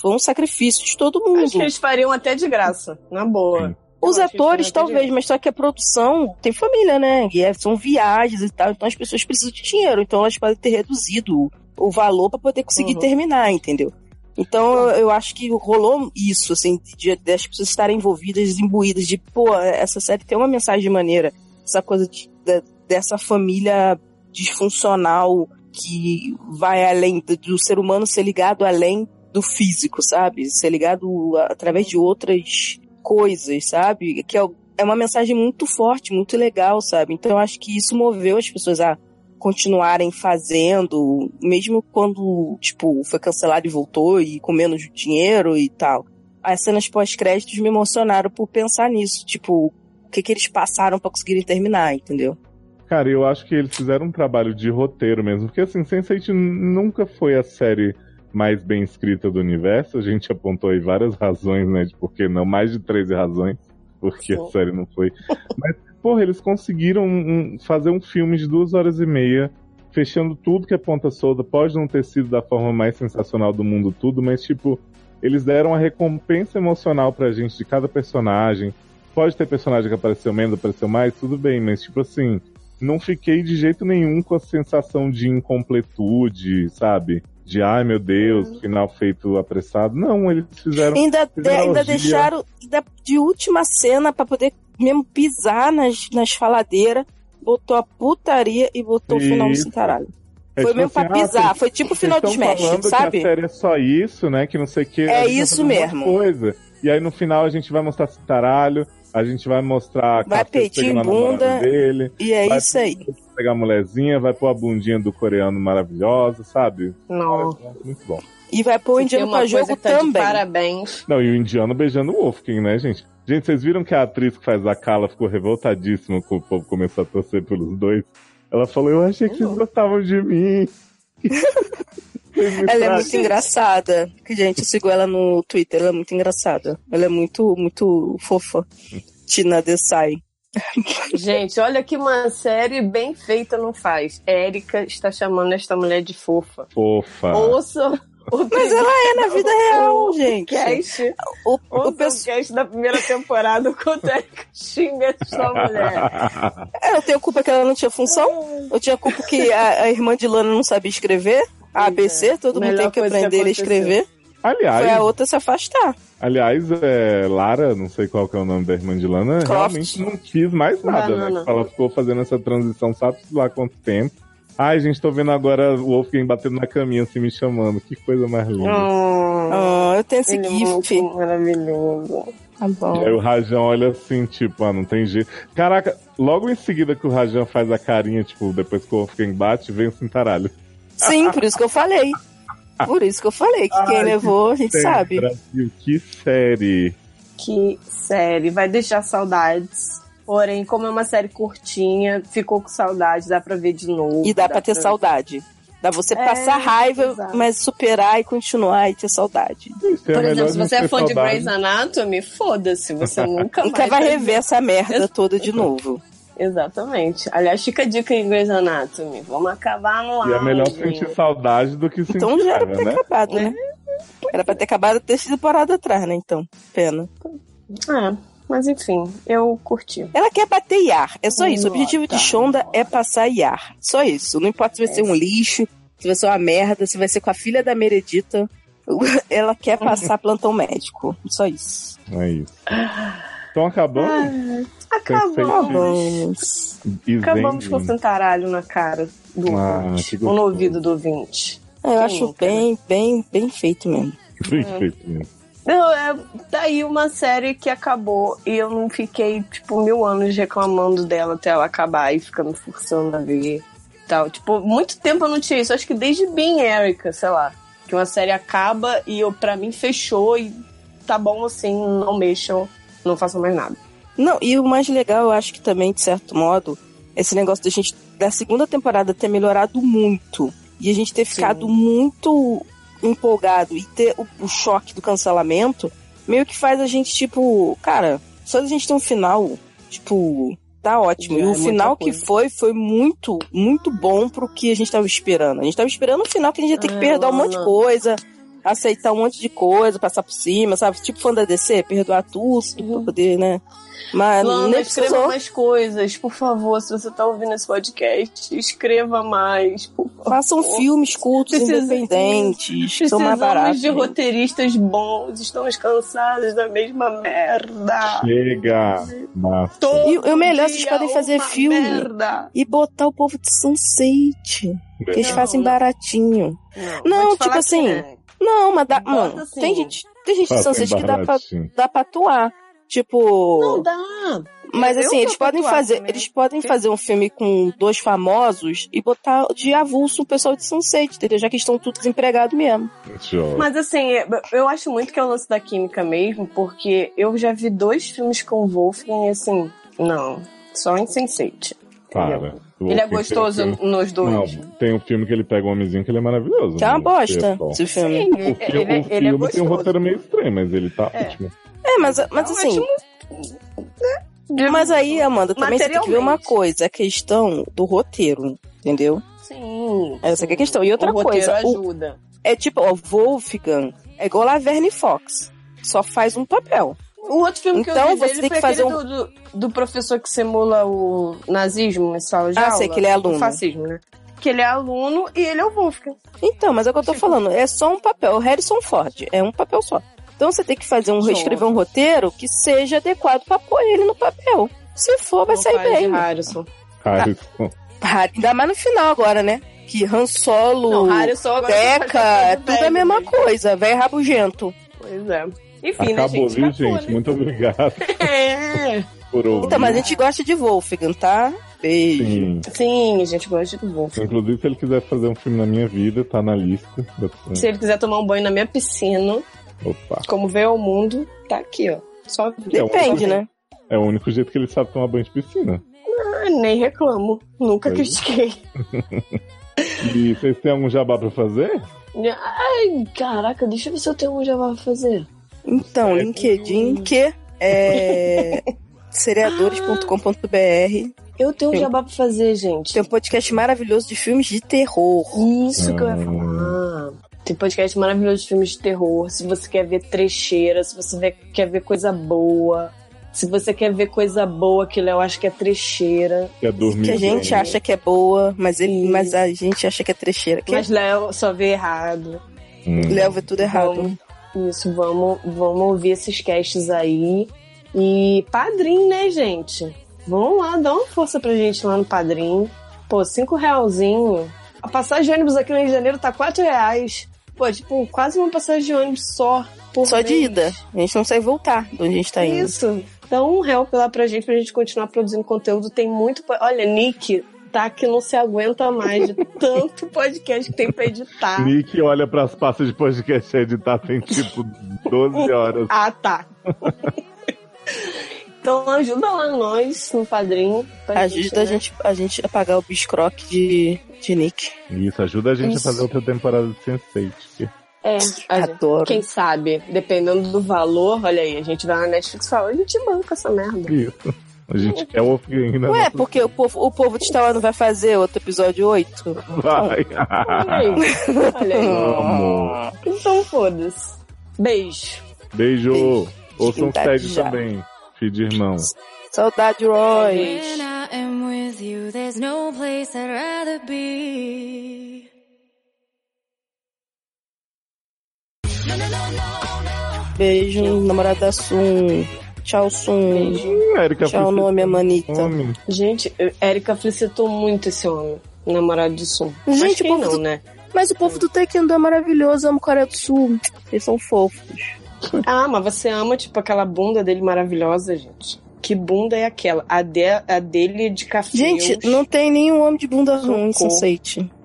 foi um sacrifício de todo mundo. Acho que eles fariam até de graça, na boa. Os Eu acho que atores, talvez, mas só que a produção tem família, né? E é- são viagens e tal, então as pessoas precisam de dinheiro, então elas podem ter reduzido o valor pra poder conseguir Uhum. terminar, entendeu? Então eu, eu acho que rolou isso, assim, de, de as pessoas estarem envolvidas, imbuídas, de, pô, essa série tem uma mensagem maneira, essa coisa de- de- dessa família disfuncional que vai além do, ser humano ser ligado além do físico, sabe? Ser ligado através de outras coisas, sabe? Que é, é uma mensagem muito forte, muito legal, sabe? Então eu acho que isso moveu as pessoas a continuarem fazendo, mesmo quando, tipo, foi cancelado e voltou e com menos dinheiro e tal. As cenas pós-créditos me emocionaram por pensar nisso, tipo, o que que eles passaram pra conseguirem terminar, entendeu? Cara, eu acho que eles fizeram um trabalho de roteiro mesmo, porque assim, Sense8 nunca foi a série mais bem escrita do universo. A gente apontou aí várias [laughs] razões, né, de por que não, mais de 13 razões, porque a Sim. série não foi. Mas, porra, eles conseguiram um- fazer um filme de duas horas e meia, fechando tudo que é ponta solta. Pode não ter sido da forma mais sensacional do mundo tudo, mas tipo, eles deram a recompensa emocional pra gente de cada personagem. Pode ter personagem que apareceu menos, apareceu mais, tudo bem, mas tipo assim, não fiquei de jeito nenhum com a sensação de incompletude, sabe? De ai meu Deus, final feito apressado. Não, eles fizeram. Ainda, fizeram ainda deixaram ainda de última cena pra poder mesmo pisar nas, nas faladeiras, botou a putaria e botou o final no Isso. cintaralho. É Foi tipo mesmo pra assim, ah, pisar, vocês- foi tipo o final do estão Smash, falando sabe? Que a série é só isso, né? Que não sei o que. É vai isso de mesmo. Coisa. E aí no final a gente vai mostrar cintaralho, a gente vai mostrar a Vai bunda. dele, E é Vai- isso aí. pegar a mulherzinha, vai pôr a bundinha do coreano maravilhosa, sabe? Não. Muito bom. E vai pôr o indiano pra jogo tá também. Parabéns. Não, e o indiano beijando o Wolfgang, né, gente? Gente, vocês viram que a atriz que faz a Kala ficou revoltadíssima quando o povo começou a torcer pelos dois? Ela falou, eu achei que vocês gostavam de mim. [laughs] Ela é muito engraçada. Gente, eu sigo ela no Twitter, ela é muito engraçada. Ela é muito, muito fofa. Tina Desai. Gente, olha que uma série bem feita não faz. Érica está chamando esta mulher de fofa. Fofa. Ouça o [laughs] Mas ela é na vida real, gente. cast. O, o o pessoal. cast da primeira temporada [laughs] a Érica xinga esta mulher. É, eu tenho culpa que ela não tinha função? Eu tinha culpa que a, a irmã de Lana não sabia escrever? A ABC, todo mundo tem que aprender a escrever. Foi a aliás, outra se afastar. aliás é, Lara, não sei qual que é o nome da irmã de Lana, Croft. realmente não quis mais nada, né? Banana. Ela ficou fazendo essa transição, sabe lá quanto tempo. Ai, gente, tô vendo agora o Wolfgang batendo na caminha, assim, me chamando. Que coisa mais linda. Hum, Ah, eu tenho esse é gif. maravilhoso. Tá bom. Aí o Rajan olha assim, tipo, ah, não tem jeito. Caraca, logo em seguida que o Rajan faz a carinha, tipo, depois que o Wolfgang bate, vem o cintaralho. Sim, por isso que eu falei. Por isso que eu falei que quem Ai, levou, a gente Tem, sabe. Brasil, que série. Que série, vai deixar saudades. Porém, como é uma série curtinha, ficou com saudade, dá pra ver de novo. E dá pra ter saudade. Dá você É, passar raiva, exato. mas superar e continuar e ter saudade. Isso é Por melhor exemplo, se você é fã de. Grey's Anatomy, foda-se, você [laughs] nunca, Nunca vai ver. rever essa merda toda de novo. Exatamente. Aliás, fica a dica em Grey's Anatomy. Vamos acabar no E é melhor sentir saudade do que sentir Então já era pra né? acabado, né? Era pra ter acabado ter temporada atrás, né? Então, pena. É, mas enfim, eu curti. Ela quer bater Iar. É só isso. O objetivo de Nota. Shonda é passar Iar. Só isso. Não importa se vai ser um lixo, se vai ser uma merda, se vai ser com a filha da Meredita. [laughs] Ela quer passar plantão médico. Só isso. É isso. Então acabamos? Acabamos. E Acabamos com o Zen- cintaralho na cara do Ah, ouvinte. Ou no ouvido do ouvinte. É, Eu acho nunca, né? bem, bem, bem feito mesmo. Bem feito mesmo. Não, é daí uma série que acabou e eu não fiquei, tipo, mil anos reclamando dela até ela acabar e ficando forçando a ver tal. Tipo, muito tempo eu não tinha isso. Acho que desde Being Erica, sei lá. Que uma série acaba e eu, pra mim fechou e tá bom assim, não mexam, não façam mais nada. Não, e o mais legal, eu acho que também, de certo modo, esse negócio da gente, da segunda temporada ter melhorado muito. E a gente ter ficado muito empolgado e ter o, o choque do cancelamento, meio que faz a gente, tipo, cara, só da gente ter um final, tipo, tá ótimo. E o é final que foi, foi muito, muito bom pro que a gente tava esperando. A gente tava esperando um final que a gente ia ter que É, perdoar um monte de coisa, aceitar um monte de coisa, passar por cima, sabe? Tipo fã da DC, perdoar tudo pra poder, né? Mas Lana, nem escreva precisou. mais coisas, por favor. Se você tá ouvindo esse podcast, escreva mais, por favor. Façam filmes cultos, Precisa- independentes, são mais baratos. de roteiristas bons, estamos cansados da mesma merda. Chega! Massa. Todo E- o melhor, vocês podem fazer filme. Merda. E botar o povo de Sunset. Que eles Não, fazem não. baratinho. Não, te tipo assim, que é. Não, mas dá. Bota Mano, assim. tem gente, tem gente de Façam Sunset que dá pra, dá pra atuar. Tipo. Não dá. Mas Eu assim, eles podem fazer, também. eles podem fazer um filme com dois famosos e botar de avulso o pessoal de Sunset, entendeu? Já que estão tudo desempregados mesmo. Mas assim, eu acho muito que é o lance da química mesmo, porque eu já vi dois filmes com o Wolfgang e assim, não, só em Sense8. Para. O Ele é gostoso filme- nos dois. Não, tem um filme que ele pega um homenzinho que ele é maravilhoso. Que é uma né? bosta, É esse filme. Sim, O ele, filme, ele, o ele é filme tem um roteiro meio estranho, mas ele tá É. ótimo. É, mas, mas Tá assim, ótimo. De- mas aí, Amanda, também você tem que ver uma coisa, a questão do roteiro, entendeu? Sim. Essa que é a questão. E outra o roteiro coisa, o- ajuda. É tipo, ó, Wolfgang é igual a Verne Fox. Só faz um papel. O outro filme que Então, eu vi você dele tem foi que fazer aquele do, do, do professor que simula o nazismo em sala de Ah, aula. sei que ele é aluno. O fascismo, né? Que ele é aluno e ele é o Wolfgang. Então, mas é o que eu tô falando. É só um papel. O Harrison Ford é um papel só. Então você tem que fazer um, Show. escrever um roteiro que seja adequado pra pôr ele no papel. Se for, vai Não sair bem. Harrison. Harrison. Ah, Ainda mais no final agora, né? Que Han Solo, Não, Harrison agora Deca, é tudo a mesma mesmo. coisa. Velho rabugento. Pois é. Enfim, né, Acabou, gente? viu, Acabou, gente? né? Muito obrigado [laughs] É. por ouvir. Então, mas a gente gosta de Wolfgang, tá? Beijo. Sim. Sim, a gente gosta do Wolfgang. Inclusive, se ele quiser fazer um filme na minha vida, tá na lista. Se ele quiser tomar um banho na minha piscina, Opa. como veio ao mundo, tá aqui, ó. Só vir. Depende, né? É o único jeito que ele sabe tomar banho de piscina. Ah, nem reclamo. Nunca Pois é. critiquei. [laughs] E vocês têm algum jabá pra fazer? Ai, caraca, deixa eu ver se eu tenho um já pra fazer. Então, É LinkedIn, que é [laughs] seriadores.com.br. Eu tenho um jabá pra fazer, gente. Tem um podcast maravilhoso de filmes de terror. Isso que eu ia Hum. falar. Tem podcast maravilhoso de filmes de terror. Se você quer ver trecheira, se você vê- quer ver coisa boa. Se você quer ver coisa boa, que eu acho que é trecheira. Quer dormir Que a gente bem? acha que é boa, mas, ele, Sim. mas a gente acha que é trecheira. Que Mas Léo só vê errado. Hum. Léo vê tudo errado. Vamos, isso, vamos, vamos ouvir esses casts aí. E padrinho, né, gente? Vamos lá, dá uma força pra gente lá no padrinho. Pô, cinco realzinho. A passagem de ônibus aqui no Rio de Janeiro tá quatro reais. Pô, tipo, quase uma passagem de ônibus só. Por Só de mês. ida. A gente não sai voltar de onde a gente tá indo. Isso. Dá um help lá pra gente, pra gente continuar produzindo conteúdo. Tem muito. Olha, Nick tá que não se aguenta mais de tanto [laughs] podcast que tem pra editar. Nick olha pras pastas de podcast a editar, tem tipo 12 [laughs] horas. Ah, tá. então ajuda lá nós no padrinho. pra Ajuda a né? gente, a gente a pagar o biscroque de, de Nick. Isso, ajuda a gente Isso. a fazer outra temporada de Sense8. É, a gente- quem sabe, dependendo do valor, olha aí, a gente vai na Netflix e fala, a gente banca essa merda. Isso. A gente quer o Wolfgang ainda. Ué, porque o povo, o povo de Star não vai fazer outro episódio 8? Vai. Olha aí, [laughs] olha aí. Então foda-se. Beijo. Beijo. Beijo. Ouçam já. também. Filho de irmão. Saudade, Roy. When I am with you, there's no place I'd rather be. Beijo, namorada da Sun. Tchau, Sun. Erika Tchau, nome, Amanita. nome. Gente, Érica felicitou muito esse homem, namorado de Sum. Mas Gente, povo não, do- né? Mas o povo do Taekwondo é maravilhoso, amo Coreia do Sul. Eles são fofos. [laughs] Ah, mas você ama, tipo, aquela bunda dele maravilhosa, gente. Que bunda é aquela? A, de, a dele é de café. Gente, não tem nenhum homem de bunda ruim. Sensei.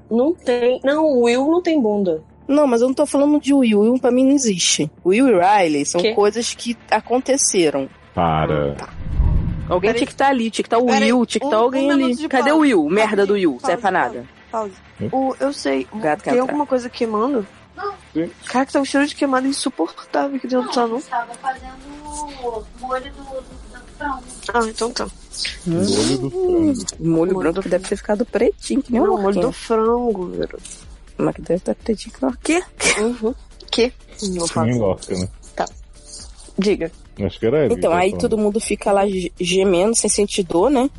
Não tem. Não, o Will não tem bunda. Não, mas eu não tô falando de Will. Will pra mim não existe. Will e Riley são Quê? coisas que aconteceram. Para. Alguém Peraí. tinha que estar ali, tinha que estar o Peraí, Will, tinha que um- estar alguém um ali. Cadê o Will? Merda do Will, serve pra nada. Pausa. O, eu sei. O gato tem alguma coisa queimando? Sim. Cara, que tá um cheiro de queimado insuportável aqui dentro do salão. Estava fazendo molho do, do, do frango. Ah, então tá. O olho do frango. Molho Molho branco do- que deve ter ficado pretinho, que nem Não, um molho do molho frango, garoto. Mas que deve estar pretinho que nem um quê? Uhum. Que? Não. Lorca, né? Diga. Acho que era Erika. Então, aí todo mundo fica lá ge- gemendo, sem sentir dor, né?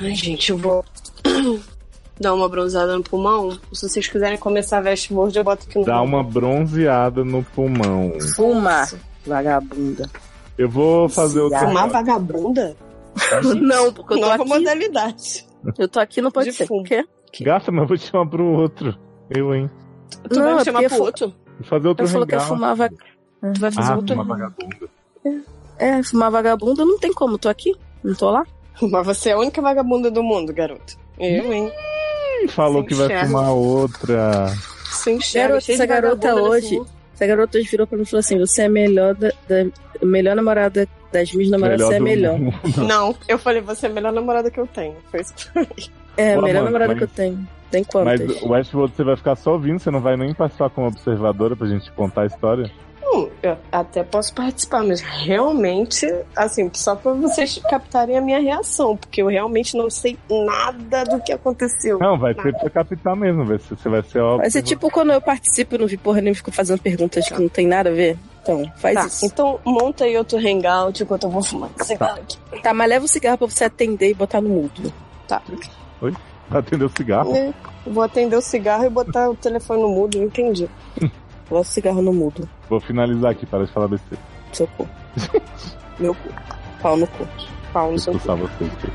Ai, gente, eu vou [clears throat] dar uma bronzada no pulmão. Se vocês quiserem começar a Westworld, eu boto aqui no. Dá uma bronzeada no pulmão. Fuma, vagabunda. Eu vou fazer outro. Fumar vagabunda? Não, porque eu tô Nova aqui. modalidade. Eu tô aqui, não pode De ser. fumo. Gasta, mas eu vou te chamar pro outro. Eu, hein? Tu Não, vai é me chamar porque pro fu- outro? Vou fazer outro Eu falou que fumar vaga... Tu vai fazer Ah, outro? vagabunda. É, fumar vagabunda não tem como, tô aqui. Não tô lá. [laughs] Mas você é a única vagabunda do mundo, garoto. Eu, hein? Falou Sem que vai enxerga. fumar outra. Se enxerga, Garota, essa garota hoje- mundo. Essa garota hoje virou pra mim e falou assim: você é a melhor da, da- melhor namorada das minhas namoradas, você é a melhor. mundo. Não, eu falei, você é a melhor namorada que eu tenho. Foi isso. É, a melhor namorada mas- que eu tenho. Tem quantas? Mas o Westworld você vai ficar só ouvindo, você não vai nem participar como observadora pra gente contar a história? Hum, eu até posso participar, mas realmente, assim, só pra vocês captarem a minha reação, porque eu realmente não sei nada do que aconteceu. Não, vai ser pra captar mesmo, você vai ser óbvio. Vai ser tipo quando eu participo e não vi porra e fico fazendo perguntas que não tem nada a ver. Então, faz Tá, isso. então monta aí outro hangout enquanto eu vou fumar cigarro aqui. Tá, mas leva o cigarro pra você atender e botar no mudo. Tá. [laughs] Atender o cigarro. É, Vou atender o cigarro e botar o telefone no mudo, entendi. [laughs] Bota o cigarro no mudo. Vou finalizar aqui, para de falar besteira. Seu cu. [laughs] Meu cu. Pau no cu. Pau no Vou seu cu. vocês aqui.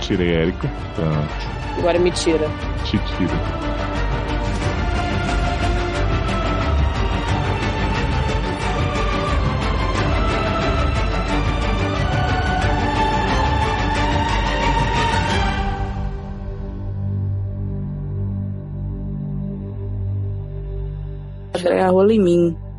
Tirei Érica. Tá, Agora me tira. te tiro. A rola em mim.